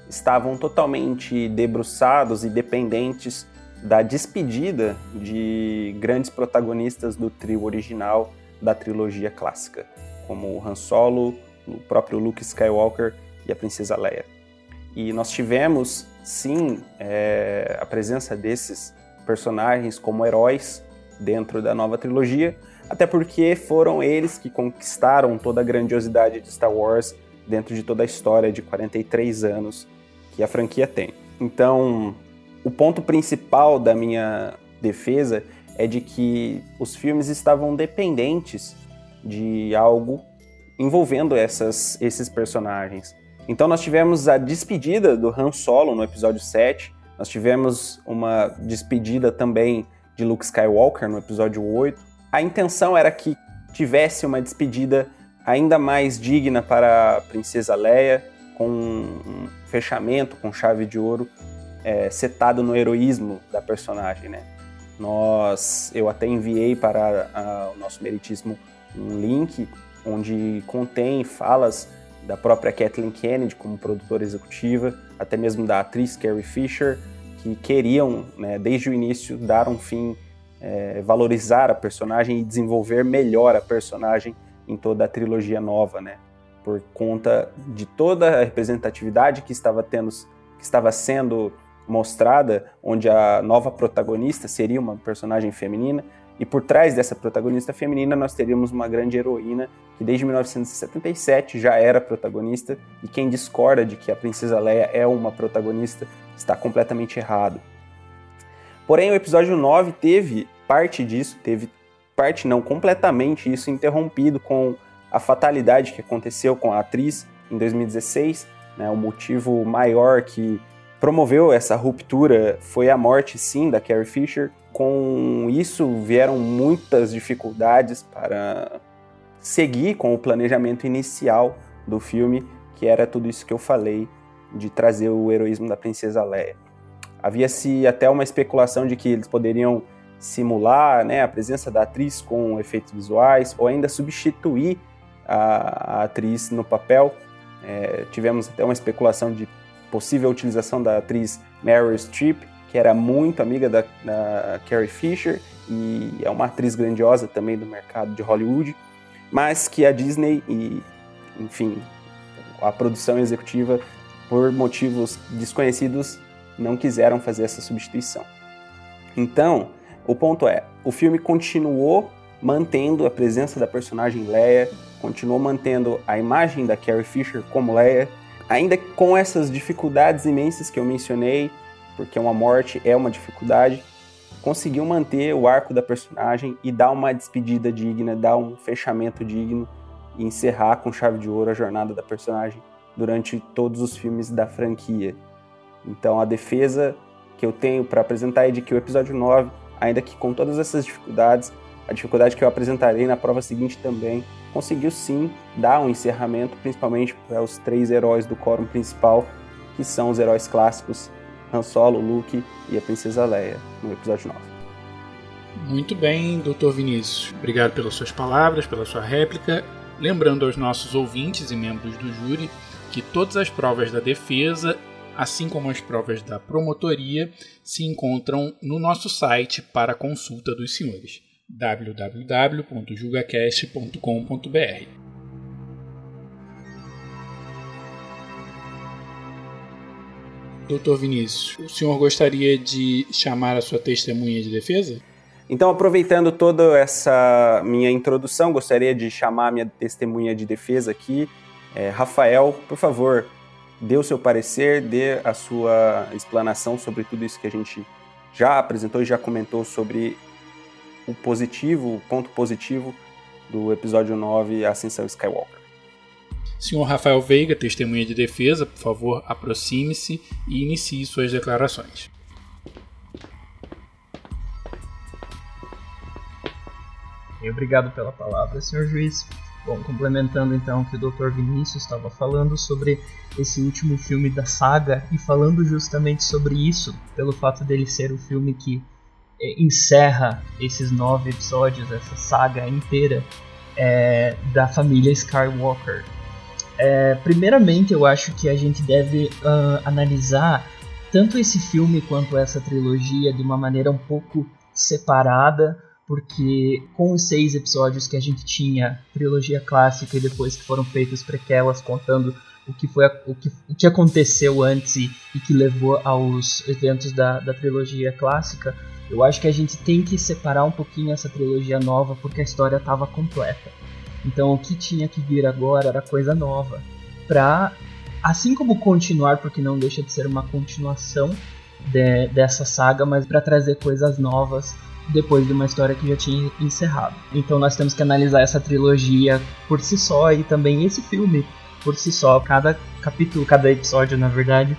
estavam totalmente debruçados e dependentes da despedida de grandes protagonistas do trio original da trilogia clássica, como Han Solo, o próprio Luke Skywalker e a Princesa Leia. E nós tivemos, sim, é, a presença desses personagens como heróis dentro da nova trilogia, até porque foram eles que conquistaram toda a grandiosidade de Star Wars dentro de toda a história de 43 anos que a franquia tem. Então, o ponto principal da minha defesa é de que os filmes estavam dependentes de algo envolvendo essas, esses personagens. Então nós tivemos a despedida do Han Solo no episódio 7, nós tivemos uma despedida também de Luke Skywalker no episódio 8. A intenção era que tivesse uma despedida ainda mais digna para a Princesa Leia, com um fechamento com chave de ouro é, setado no heroísmo da personagem, né? Nós, eu até enviei para a, o nosso meritíssimo um link onde contém falas da própria Kathleen Kennedy como produtora executiva, até mesmo da atriz Carrie Fisher, que queriam, né, desde o início, dar um fim, é, valorizar a personagem e desenvolver melhor a personagem em toda a trilogia nova, né? Por conta de toda a representatividade que estava tendo, que estava sendo mostrada, onde a nova protagonista seria uma personagem feminina, e por trás dessa protagonista feminina, nós teríamos uma grande heroína que desde 1977 já era protagonista, e quem discorda de que a Princesa Leia é uma protagonista está completamente errado. Porém, o episódio 9 teve parte disso, teve parte não completamente isso interrompido com a fatalidade que aconteceu com a atriz em 2016, né, o motivo maior que promoveu essa ruptura foi a morte, sim, da Carrie Fisher. Com isso vieram muitas dificuldades para seguir com o planejamento inicial do filme, que era tudo isso que eu falei de trazer o heroísmo da princesa Leia. Havia-se até uma especulação de que eles poderiam simular né, a presença da atriz com efeitos visuais ou ainda substituir a, a atriz no papel. É, tivemos até uma especulação de possível utilização da atriz Meryl Streep, que era muito amiga da, da Carrie Fisher e é uma atriz grandiosa também do mercado de Hollywood, mas que a Disney e, enfim, a produção executiva, por motivos desconhecidos, não quiseram fazer essa substituição. Então, o ponto é, o filme continuou mantendo a presença da personagem Leia, continuou mantendo a imagem da Carrie Fisher como Leia, ainda com essas dificuldades imensas que eu mencionei, porque uma morte é uma dificuldade, conseguiu manter o arco da personagem e dar uma despedida digna, dar um fechamento digno e encerrar com chave de ouro a jornada da personagem durante todos os filmes da franquia. Então a defesa que eu tenho para apresentar é de que o episódio 9, ainda que com todas essas dificuldades, a dificuldade que eu apresentarei na prova seguinte também, conseguiu sim dar um encerramento, principalmente para os três heróis do quórum principal, que são os heróis clássicos Han Solo, Luke e a Princesa Leia, no episódio 9. Muito bem, Dr. Vinícius. Obrigado pelas suas palavras, pela sua réplica. Lembrando aos nossos ouvintes e membros do júri que todas as provas da defesa, assim como as provas da promotoria, se encontram no nosso site para consulta dos senhores www.julgacast.com.br. Doutor Vinícius, o senhor gostaria de chamar a sua testemunha de defesa? Então, aproveitando toda essa minha introdução, gostaria de chamar a minha testemunha de defesa aqui. É, Rafael, por favor, dê o seu parecer, dê a sua explanação sobre tudo isso que a gente já apresentou e já comentou sobre o positivo, o ponto positivo do episódio 9, Ascensão Skywalker. Senhor Rafael Veiga, testemunha de defesa, por favor, aproxime-se e inicie suas declarações. Obrigado pela palavra, senhor juiz. Bom, complementando então o que o Dr. Vinícius estava falando sobre esse último filme da saga e falando justamente sobre isso, pelo fato dele ser o filme que encerra esses nove episódios, essa saga inteira é, da família Skywalker. É, primeiramente, eu acho que a gente deve uh, analisar tanto esse filme quanto essa trilogia de uma maneira um pouco separada, porque com os seis episódios que a gente tinha, trilogia clássica e depois que foram feitas prequelas contando o que foi o que, o que aconteceu antes e, e que levou aos eventos da, da trilogia clássica, eu acho que a gente tem que separar um pouquinho essa trilogia nova porque a história estava completa. Então o que tinha que vir agora era coisa nova. Pra, assim como continuar, porque não deixa de ser uma continuação de, dessa saga, mas para trazer coisas novas depois de uma história que já tinha encerrado. Então nós temos que analisar essa trilogia por si só e também esse filme por si só. Cada capítulo, cada episódio, na verdade,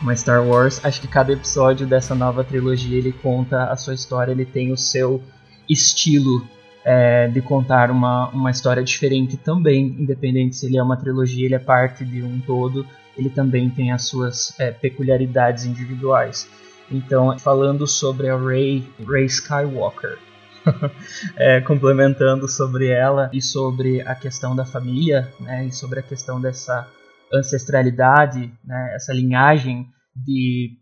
como é Star Wars, acho que cada episódio dessa nova trilogia ele conta a sua história, ele tem o seu estilo é, de contar uma, uma história diferente também, independente se ele é uma trilogia, ele é parte de um todo, ele também tem as suas é, peculiaridades individuais. Então, falando sobre a Rey, Rey Skywalker, é, complementando sobre ela e sobre a questão da família, né, e sobre a questão dessa ancestralidade, né, essa linhagem de,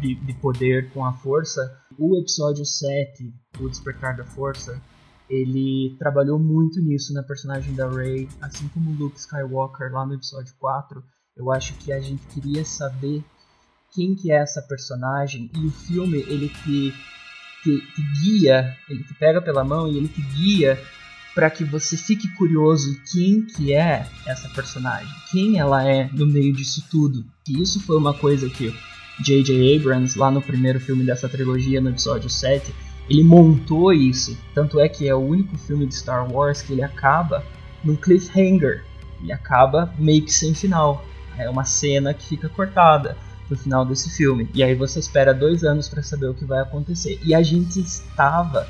de, de poder com a força, o episódio 7, O Despertar da Força, ele trabalhou muito nisso na personagem da Rey, assim como Luke Skywalker lá no episódio 4. Eu acho que a gente queria saber quem que é essa personagem e o filme ele te, te, te guia, ele te pega pela mão e ele te guia para que você fique curioso quem que é essa personagem, quem ela é no meio disso tudo. E isso foi uma coisa que J.J. Abrams, lá no primeiro filme dessa trilogia, no episódio 7, ele montou isso. Tanto é que é o único filme de Star Wars que ele acaba num cliffhanger. Ele acaba meio que sem final. É uma cena que fica cortada no final desse filme. E aí você espera dois anos para saber o que vai acontecer. E a gente estava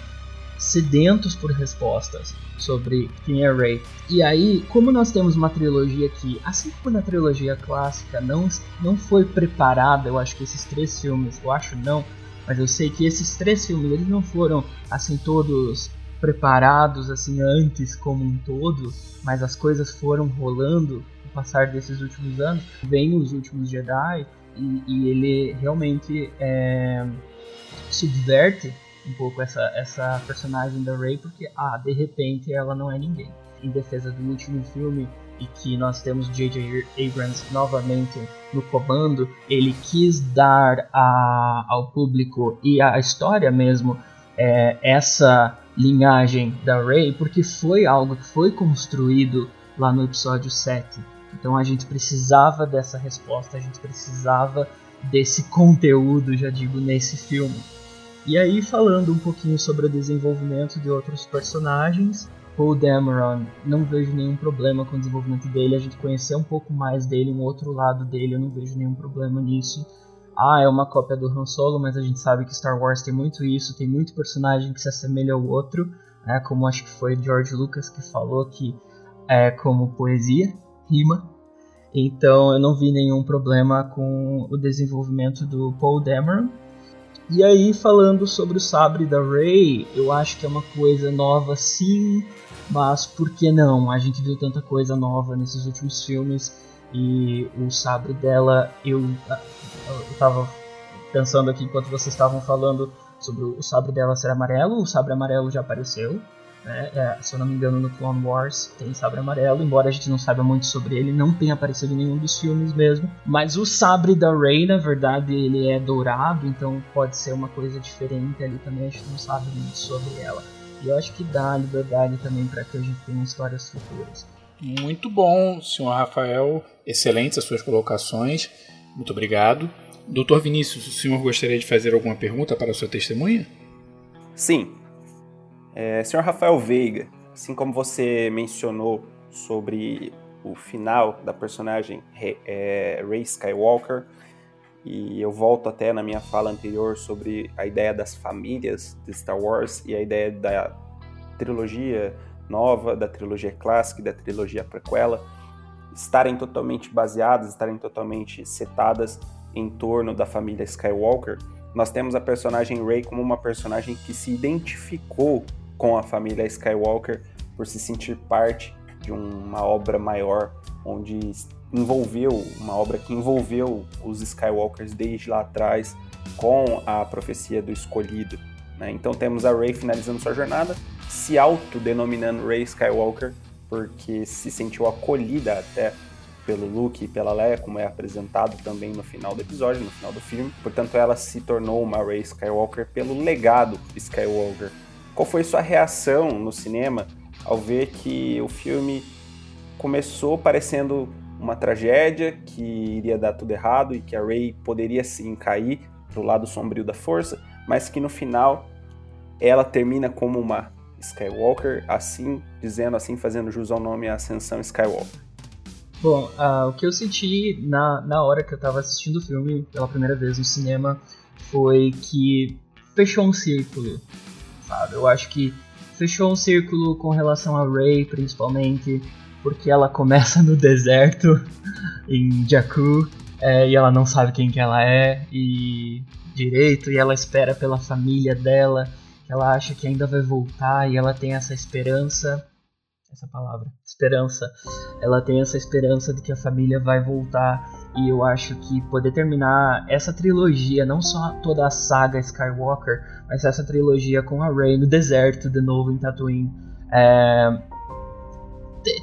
sedentos por respostas sobre quem é Rey. E aí, como nós temos uma trilogia que, assim como na trilogia clássica, não, não foi preparada, eu acho que esses três filmes, eu acho não, mas eu sei que esses três filmes eles não foram assim todos preparados assim antes como um todo, mas as coisas foram rolando no passar desses últimos anos. Vem os últimos Jedi e, e ele realmente é, subverte um pouco essa, essa personagem da Rey, porque, ah, de repente ela não é ninguém. Em defesa do último filme, e que nós temos J.J. Abrams novamente no comando, ele quis dar a, ao público e à história mesmo é, essa linhagem da Rey, porque foi algo que foi construído lá no episódio 7. Então a gente precisava dessa resposta, a gente precisava desse conteúdo, já digo, nesse filme. E aí, falando um pouquinho sobre o desenvolvimento de outros personagens, Paul Dameron, não vejo nenhum problema com o desenvolvimento dele. A gente conhecer um pouco mais dele, um outro lado dele, eu não vejo nenhum problema nisso. Ah, é uma cópia do Han Solo, mas a gente sabe que Star Wars tem muito isso, tem muito personagem que se assemelha ao outro, né? como acho que foi George Lucas que falou que é como poesia, rima. Então eu não vi nenhum problema com o desenvolvimento do Paul Dameron. E aí, falando sobre o sabre da Rey, eu acho que é uma coisa nova sim, mas por que não? A gente viu tanta coisa nova nesses últimos filmes e o sabre dela, eu, eu tava pensando aqui enquanto vocês estavam falando sobre o sabre dela ser amarelo, o sabre amarelo já apareceu, né? É, se eu não me engano, no Clone Wars tem sabre amarelo, embora a gente não saiba muito sobre ele, não tenha aparecido em nenhum dos filmes mesmo. Mas o sabre da Rey, na verdade, ele é dourado, então pode ser uma coisa diferente ali também, a gente não sabe muito sobre ela. E eu acho que dá liberdade também para que a gente tenha histórias futuras. Muito bom, senhor Rafael. Excelentes as suas colocações. Muito obrigado. Doutor Vinícius, o senhor gostaria de fazer alguma pergunta para a sua testemunha? Sim, é, Senhor Rafael Veiga, assim como você mencionou sobre o final da personagem é, Rey Skywalker, e eu volto até na minha fala anterior sobre a ideia das famílias de Star Wars e a ideia da trilogia nova, da trilogia clássica e da trilogia prequela estarem totalmente baseadas, estarem totalmente setadas em torno da família Skywalker. Nós temos a personagem Rey como uma personagem que se identificou com a família Skywalker por se sentir parte de uma obra maior, onde envolveu uma obra que envolveu os Skywalkers desde lá atrás com a profecia do escolhido. Né? Então temos a Rey finalizando sua jornada, se autodenominando Rey Skywalker, porque se sentiu acolhida até pelo Luke e pela Leia, como é apresentado também no final do episódio, no final do filme. Portanto, ela se tornou uma Rey Skywalker pelo legado Skywalker qual foi sua reação no cinema ao ver que o filme começou parecendo uma tragédia, que iria dar tudo errado e que a Rey poderia sim cair pro lado sombrio da força, mas que no final ela termina como uma Skywalker, assim, dizendo assim, fazendo jus ao nome Ascensão Skywalker. Bom, uh, o que eu senti na, na hora que eu tava assistindo o filme pela primeira vez no cinema foi que fechou um círculo Eu acho que fechou um círculo com relação a Rey, principalmente, porque ela começa no deserto, em Jakku, é, e ela não sabe quem que ela é e direito, e ela espera pela família dela, que ela acha que ainda vai voltar, e ela tem essa esperança, essa palavra, esperança, ela tem essa esperança de que a família vai voltar, e eu acho que poder terminar essa trilogia, não só toda a saga Skywalker, mas essa trilogia com a Rey no deserto de novo em Tatooine, é,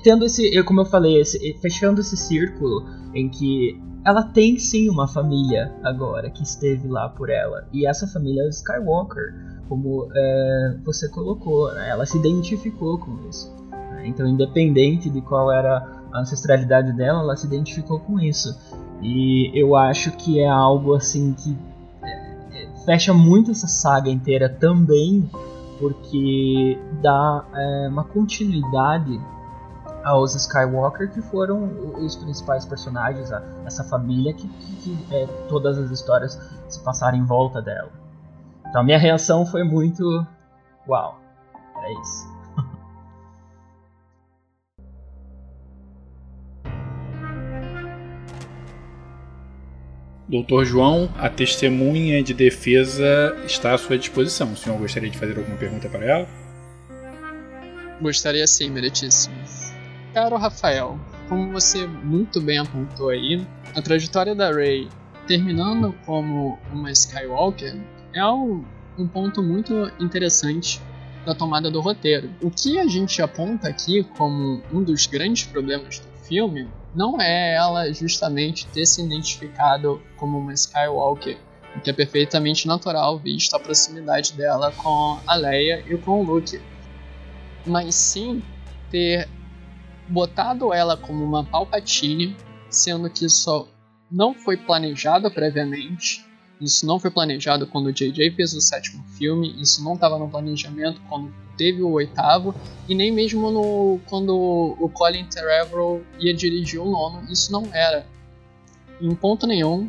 tendo esse, como eu falei, esse, fechando esse círculo em que ela tem sim uma família agora que esteve lá por ela e essa família é Skywalker, como é, você colocou, né? ela se identificou com isso. Né? Então, independente de qual era a ancestralidade dela, ela se identificou com isso. E eu acho que é algo assim que é, é, fecha muito essa saga inteira também, porque dá é, uma continuidade aos Skywalker, que foram os principais personagens, essa família que, que, que é, todas as histórias se passaram em volta dela. Então a minha reação foi muito. Uau! É isso. Doutor João, a testemunha de defesa está à sua disposição. O senhor gostaria de fazer alguma pergunta para ela? Gostaria sim, meritíssimo. Caro Rafael, como você muito bem apontou aí, a trajetória da Rey terminando como uma Skywalker é um, ponto muito interessante da tomada do roteiro. O que a gente aponta aqui como um dos grandes problemas do filme não é ela justamente ter se identificado como uma Skywalker, o que é perfeitamente natural visto a proximidade dela com a Leia e com o Luke, mas sim ter botado ela como uma Palpatine, sendo que isso não foi planejado previamente. Isso não foi planejado quando o JJ fez o sétimo filme, isso não estava no planejamento quando teve o oitavo, e nem mesmo no, quando o Colin Trevorrow ia dirigir o nono, isso não era, em ponto nenhum,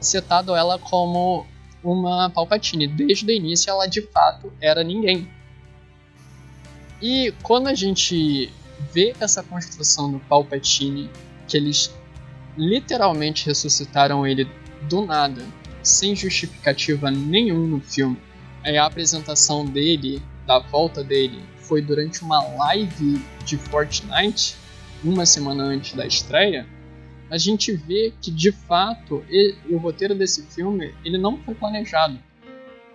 setado ela como uma Palpatine. Desde o início ela de fato era ninguém. E quando a gente vê essa construção do Palpatine, que eles literalmente ressuscitaram ele do nada, sem justificativa nenhum no filme, é a apresentação dele da volta dele foi durante uma live de Fortnite, uma semana antes da estreia, a gente vê que de fato ele, o roteiro desse filme ele não foi planejado.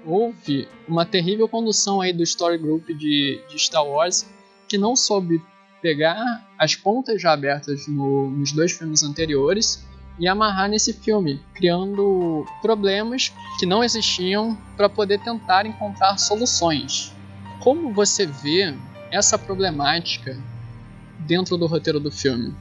Houve uma terrível condução aí do Story Group de, de Star Wars que não soube pegar as pontas já abertas no, nos dois filmes anteriores e amarrar nesse filme, criando problemas que não existiam para poder tentar encontrar soluções como você vê essa problemática dentro do roteiro do filme?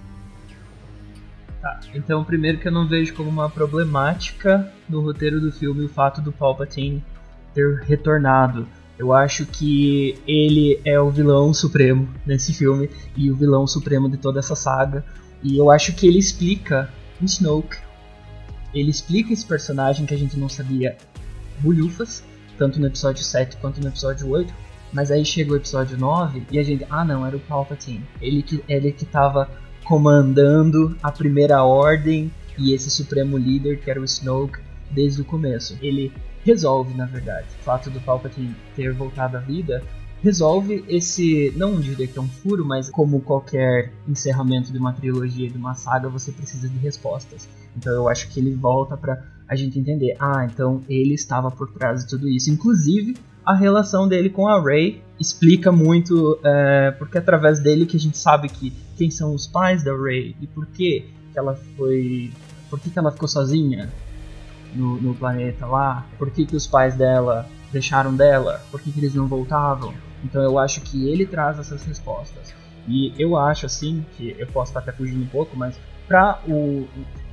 Tá, então primeiro que eu não vejo como uma problemática no roteiro do filme o fato do Palpatine ter retornado. Eu acho que ele é o vilão supremo nesse filme e o vilão supremo de toda essa saga. E eu acho que ele explica o Snoke. Ele explica esse personagem que a gente não sabia bulhufas, tanto no episódio 7 quanto no episódio 8, mas aí chegou o episódio 9 e a gente, ah não, era o Palpatine. Ele que, ele que tava comandando a primeira ordem e esse supremo líder que era o Snoke desde o começo. Ele resolve, na verdade, o fato do Palpatine ter voltado à vida resolve esse, não diria que é um furo, mas como qualquer encerramento de uma trilogia, de uma saga, você precisa de respostas. Então eu acho que ele volta para a gente entender, ah, então ele estava por trás de tudo isso. Inclusive, a relação dele com a Ray explica muito, é, porque é através dele que a gente sabe que quem são os pais da Ray e por que, ela foi. Por que, que ela ficou sozinha no, no planeta lá? Por que, que os pais dela deixaram dela? Por que, que eles não voltavam? Então eu acho que ele traz essas respostas. E eu acho assim, que eu posso estar até fugindo um pouco, mas para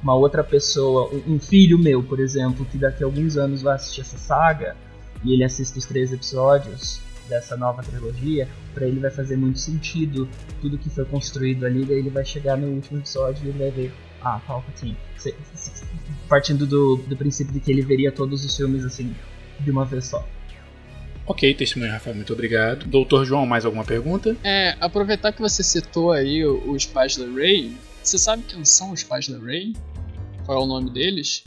uma outra pessoa, um filho meu, por exemplo, que daqui a alguns anos vai assistir essa saga, e ele assiste os três episódios dessa nova trilogia, para ele vai fazer muito sentido tudo que foi construído ali, daí ele vai chegar no último episódio e ele vai ver, ah, Palpatine. Partindo do, do princípio de que ele veria todos os filmes assim, de uma vez só. Ok, testemunho Rafael, muito obrigado. Doutor João, mais alguma pergunta? É, aproveitar que você citou aí os pais da Rey, você sabe quem são os pais da Rey? Qual é o nome deles?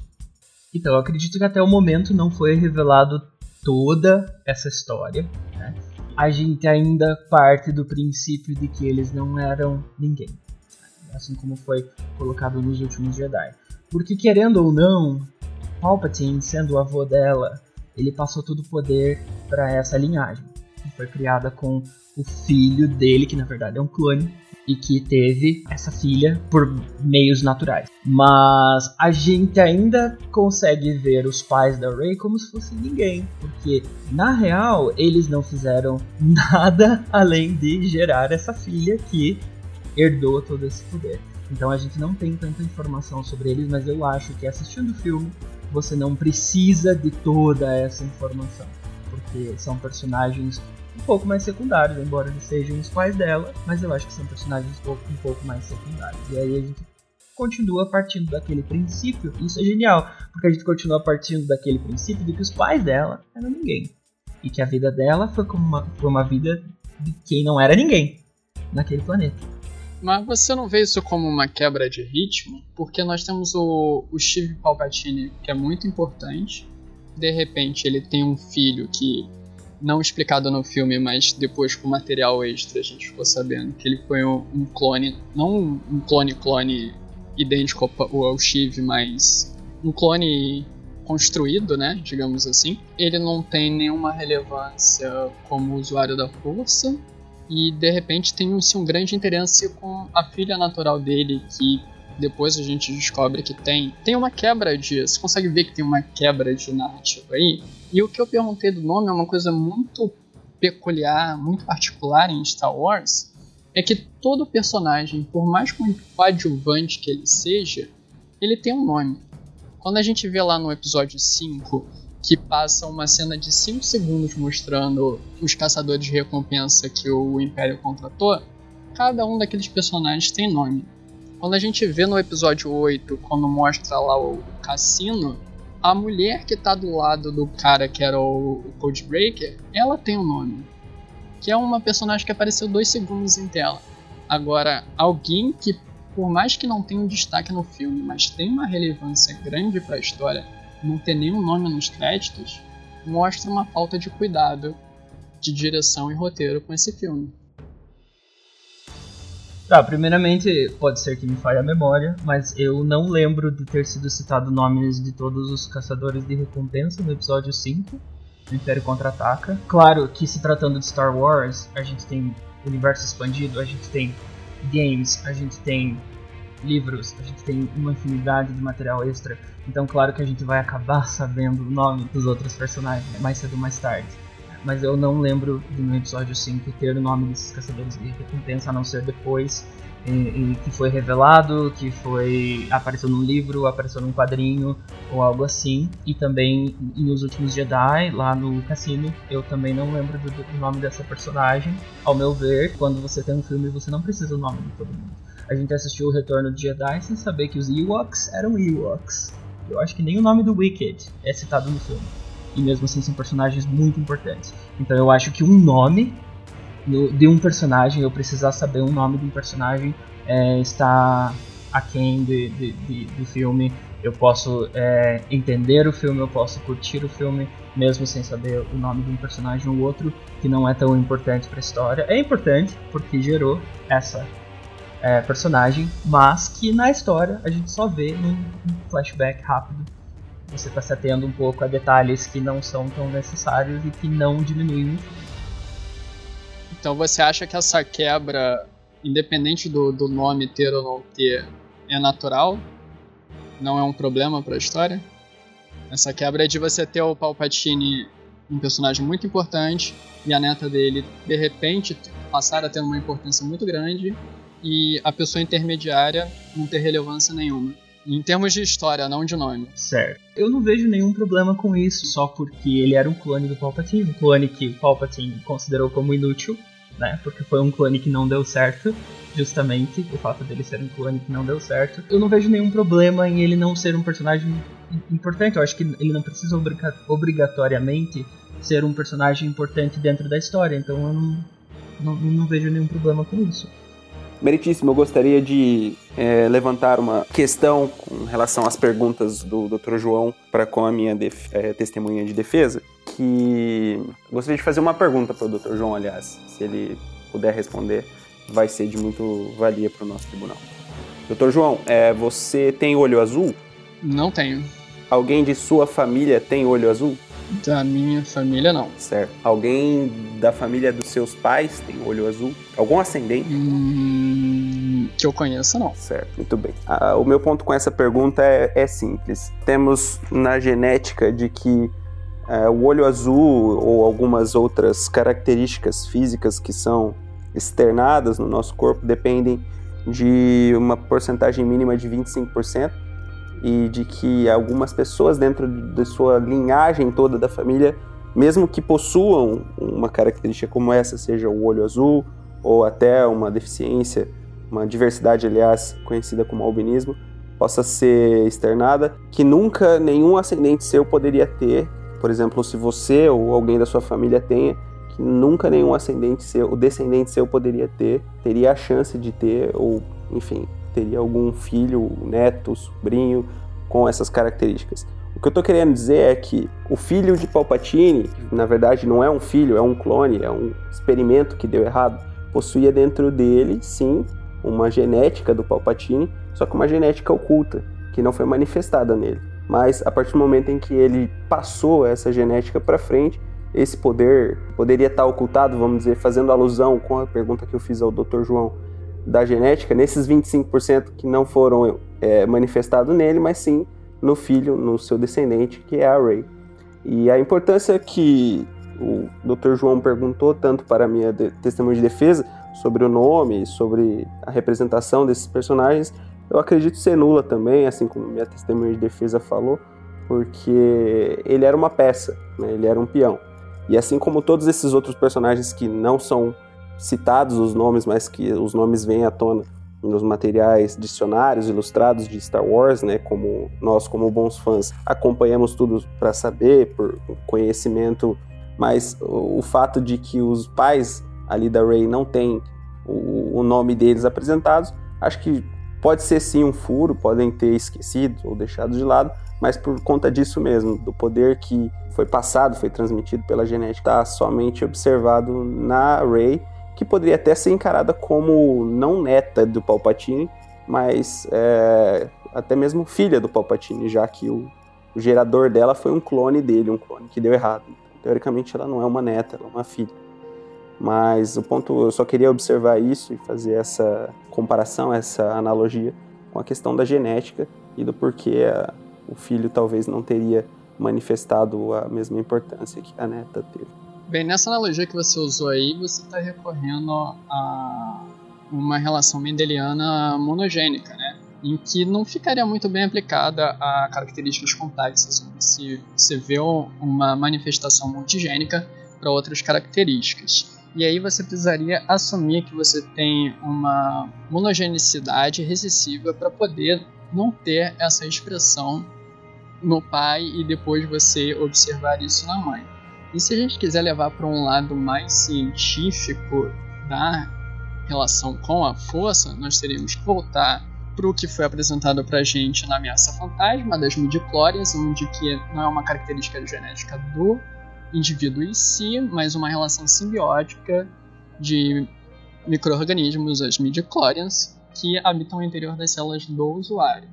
Então, eu acredito que até o momento não foi revelado toda essa história, né, a gente ainda parte do princípio de que eles não eram ninguém, assim como foi colocado nos últimos Jedi. Porque querendo ou não, Palpatine, sendo o avô dela, ele passou todo o poder para essa linhagem, foi criada com o filho dele, que na verdade é um clone, e que teve essa filha por meios naturais. Mas a gente ainda consegue ver os pais da Rey como se fosse ninguém, porque na real eles não fizeram nada além de gerar essa filha que herdou todo esse poder. Então a gente não tem tanta informação sobre eles, mas eu acho que assistindo o filme você não precisa de toda essa informação, porque são personagens um pouco mais secundários, embora eles sejam os pais dela, mas eu acho que são personagens um pouco, um pouco mais secundários. E aí a gente continua partindo daquele princípio, isso é genial, porque a gente continua partindo daquele princípio de que os pais dela eram ninguém. E que a vida dela foi como uma, foi uma vida de quem não era ninguém naquele planeta. Mas você não vê isso como uma quebra de ritmo? Porque nós temos o, o Steve Palpatine, que é muito importante. De repente, ele tem um filho que, não explicado no filme, mas depois com material extra a gente ficou sabendo que ele foi um, um clone, não um clone-clone idêntico ao, ao Steve, mas um clone construído, né, digamos assim. Ele não tem nenhuma relevância como usuário da força e de repente tem assim, um grande interesse com a filha natural dele que depois a gente descobre que tem tem uma quebra de você consegue ver que tem uma quebra de narrativa aí e o que eu perguntei do nome é uma coisa muito peculiar muito particular em Star Wars é que todo personagem por mais coadjuvante que ele seja ele tem um nome quando a gente vê lá no episódio 5 que passa uma cena de 5 segundos mostrando os caçadores de recompensa que o Império contratou, cada um daqueles personagens tem nome. Quando a gente vê no episódio 8, quando mostra lá o cassino, a mulher que tá do lado do cara que era o Codebreaker, ela tem um nome. Que é uma personagem que apareceu dois segundos em tela. Agora, alguém que por mais que não tenha um destaque no filme, mas tem uma relevância grande para a história, não ter nenhum nome nos créditos, mostra uma falta de cuidado de direção e roteiro com esse filme. Tá, primeiramente, pode ser que me falhe a memória, mas eu não lembro de ter sido citado nomes de todos os caçadores de recompensa no episódio 5 do Império Contra-Ataca. Claro que se tratando de Star Wars, a gente tem universo expandido, a gente tem games, a gente tem livros, a gente tem uma infinidade de material extra. Então, claro que a gente vai acabar sabendo o nome dos outros personagens mais cedo ou mais tarde. Mas eu não lembro do meu episódio 5 ter o nome desses caçadores de recompensa, a não ser depois e, e que foi revelado, que foi apareceu num livro, apareceu num quadrinho ou algo assim. E também nos últimos Jedi, lá no cassino, eu também não lembro do, do nome dessa personagem. Ao meu ver, quando você tem um filme, você não precisa do nome de todo mundo. A gente assistiu o Retorno de Jedi sem saber que os Ewoks eram Ewoks. Eu acho que nem o nome do Wicked é citado no filme. E mesmo assim são personagens muito importantes. Então eu acho que um nome no, de um personagem, eu precisar saber o nome de um personagem, é, está aquém de, de, de, do filme. Eu posso é, entender o filme, eu posso curtir o filme, mesmo sem saber o nome de um personagem ou outro, que não é tão importante para a história. É importante, porque gerou essa é, personagem, mas que na história a gente só vê num, flashback rápido. Você está se atendo um pouco a detalhes que não são tão necessários e que não diminuem. Então você acha que essa quebra, independente do, do nome ter ou não ter, é natural? Não é um problema para a história? Essa quebra é de você ter o Palpatine, um personagem muito importante, e a neta dele, de repente, passar a ter uma importância muito grande, e a pessoa intermediária não ter relevância nenhuma. Em termos de história, não de nome. Certo. Eu não vejo nenhum problema com isso, só porque ele era um clone do Palpatine. Um clone que o Palpatine considerou como inútil né? Porque foi um clone que não deu certo, justamente o fato dele ser um clone que não deu certo. Eu não vejo nenhum problema em ele não ser um personagem importante. Eu acho que ele não precisa obrigatoriamente ser um personagem importante dentro da história. Então eu não, não, não vejo nenhum problema com isso. Meritíssimo, eu gostaria de é, levantar uma questão com relação às perguntas do Dr. João para com a minha é, testemunha de defesa que gostaria de fazer uma pergunta para o Dr. João, aliás, se ele puder responder, vai ser de muito valia para o nosso tribunal. Dr. João, é, você tem olho azul? Não tenho. Alguém de sua família tem olho azul? Da minha família, não. Certo. Alguém da família dos seus pais tem olho azul? Algum ascendente? Hum, que eu conheça, não. Certo, muito bem. Ah, o meu ponto com essa pergunta é, é simples. Temos na genética de que é, o olho azul ou algumas outras características físicas que são externadas no nosso corpo dependem de uma porcentagem mínima de 25% e de que algumas pessoas dentro de sua linhagem toda da família, mesmo que possuam uma característica como essa, seja o olho azul ou até uma deficiência, uma diversidade, aliás, conhecida como albinismo, possa ser externada, que nunca nenhum ascendente seu poderia ter. Por exemplo, se você ou alguém da sua família tenha, que nunca nenhum ascendente seu, o descendente seu poderia ter, teria a chance de ter, ou enfim, teria algum filho, neto, sobrinho com essas características. O que eu estou querendo dizer é que o filho de Palpatine, na verdade não é um filho, é um clone, é um experimento que deu errado, possuía dentro dele, sim, uma genética do Palpatine, só que uma genética oculta, que não foi manifestada nele. Mas a partir do momento em que ele passou essa genética para frente, esse poder poderia estar ocultado, vamos dizer, fazendo alusão com a pergunta que eu fiz ao Dr. João da genética, nesses 25% que não foram é, manifestados nele, mas sim no filho, no seu descendente, que é a Rey. E a importância que o Dr. João perguntou tanto para a minha de testemunha de defesa sobre o nome, sobre a representação desses personagens, eu acredito ser nula também, assim como minha testemunha de defesa falou, porque ele era uma peça, né? ele era um peão. E assim como todos esses outros personagens que não são citados os nomes, mas que os nomes vêm à tona nos materiais dicionários ilustrados de Star Wars, né, como nós como bons fãs acompanhamos tudo para saber por conhecimento, mas o, fato de que os pais ali da Rey não têm o, o nome deles apresentados, acho que pode ser sim um furo, podem ter esquecido ou deixado de lado, mas por conta disso mesmo, do poder que foi passado, foi transmitido pela genética, está somente observado na Rey, que poderia até ser encarada como não neta do Palpatine, mas é, até mesmo filha do Palpatine, já que o, o, gerador dela foi um clone dele, um clone que deu errado. Teoricamente ela não é uma neta, ela é uma filha. Mas o ponto, eu só queria observar isso e fazer essa comparação, essa analogia com a questão da genética e do porquê a, o filho talvez não teria manifestado a mesma importância que a neta teve. Bem, nessa analogia que você usou aí, você está recorrendo a uma relação mendeliana monogênica, né? Em que não ficaria muito bem aplicada a características complexas, se você vê uma manifestação multigênica para outras características. E aí você precisaria assumir que você tem uma monogenicidade recessiva para poder não ter essa expressão no pai e depois você observar isso na mãe. E se a gente quiser levar para um lado mais científico da relação com a força, nós teríamos que voltar para o que foi apresentado para a gente na Ameaça Fantasma das midichlorians, onde que não é uma característica genética do indivíduo em si, mas uma relação simbiótica de micro-organismos, as midichlorians, que habitam o interior das células do usuário.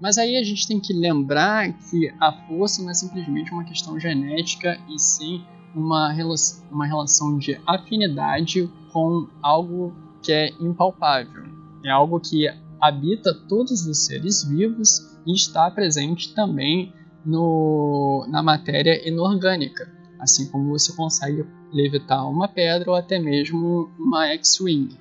Mas aí a gente tem que lembrar que a força não é simplesmente uma questão genética e sim uma, relação, uma relação de afinidade com algo que é impalpável. É algo que habita todos os seres vivos e está presente também no, na matéria inorgânica, assim como você consegue levitar uma pedra ou até mesmo uma X-Wing.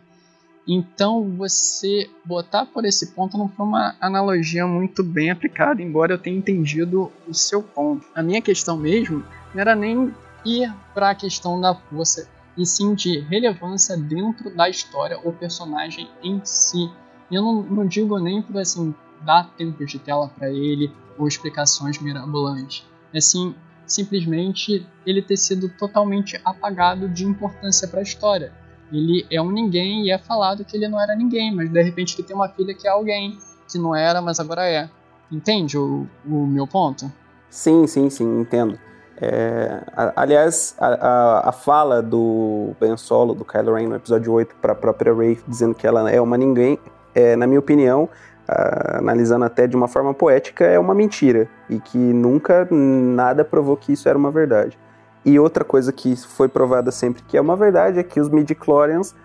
Então, você botar por esse ponto não foi uma analogia muito bem aplicada, embora eu tenha entendido o seu ponto. A minha questão mesmo não era nem ir para a questão da força, e sim de relevância dentro da história ou personagem em si. Eu não, não digo nem por assim dar tempo de tela para ele ou explicações mirabolantes. Assim, simplesmente ele ter sido totalmente apagado de importância para a história ele é um ninguém e é falado que ele não era ninguém, mas de repente ele tem uma filha que é alguém, que não era, mas agora é. Entende o, o meu ponto? Sim, sim, sim, entendo. É, a, aliás, a, a, a, fala do Ben Solo, do Kylo Ren no episódio 8 para a própria Rey, dizendo que ela é uma ninguém, é, na minha opinião, analisando até de uma forma poética, é uma mentira. E que nunca nada provou que isso era uma verdade. E outra coisa que foi provada sempre que é uma verdade é que os midi-chlorians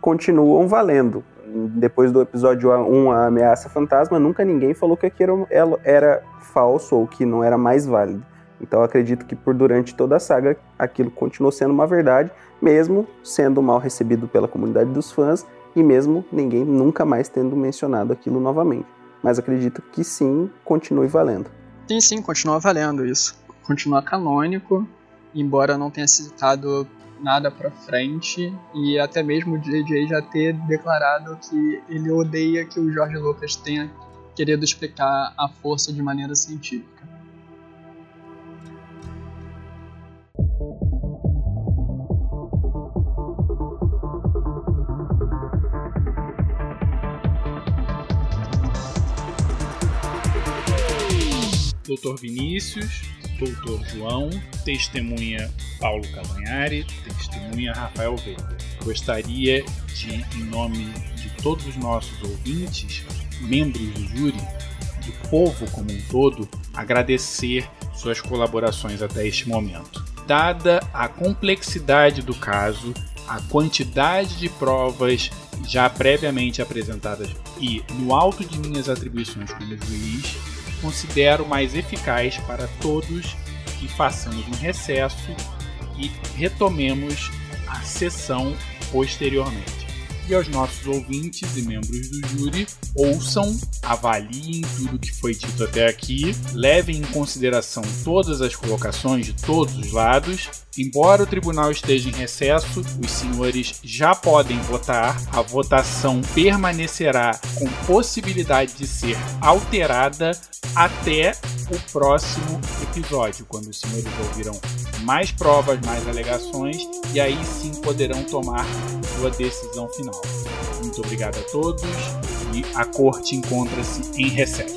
continuam valendo. Depois do episódio 1, A Ameaça Fantasma, nunca ninguém falou que aquilo era falso ou que não era mais válido. Então acredito que por durante toda a saga aquilo continuou sendo uma verdade, mesmo sendo mal recebido pela comunidade dos fãs e mesmo ninguém nunca mais tendo mencionado aquilo novamente. Mas acredito que sim, continue valendo. Sim, sim, continua valendo isso. Continua canônico embora não tenha citado nada para frente e até mesmo o DJ já ter declarado que ele odeia que o Jorge Lucas tenha querido explicar a força de maneira científica. Doutor Vinícius, Doutor João, testemunha Paulo Cavanhari, testemunha Rafael Veiga. Gostaria de, em nome de todos os nossos ouvintes, membros do júri, do povo como um todo, agradecer suas colaborações até este momento. Dada a complexidade do caso, a quantidade de provas já previamente apresentadas e no alto de minhas atribuições como juiz, considero mais eficaz para todos que façamos um recesso e retomemos a sessão posteriormente e aos nossos ouvintes e membros do júri ouçam, avaliem tudo que foi dito até aqui, levem em consideração todas as colocações de todos os lados. Embora o tribunal esteja em recesso, os senhores já podem votar. A votação permanecerá com possibilidade de ser alterada até o próximo episódio, quando os senhores ouvirão mais provas, mais alegações e aí sim poderão tomar sua decisão final. Muito obrigado a todos e a corte encontra-se em recesso.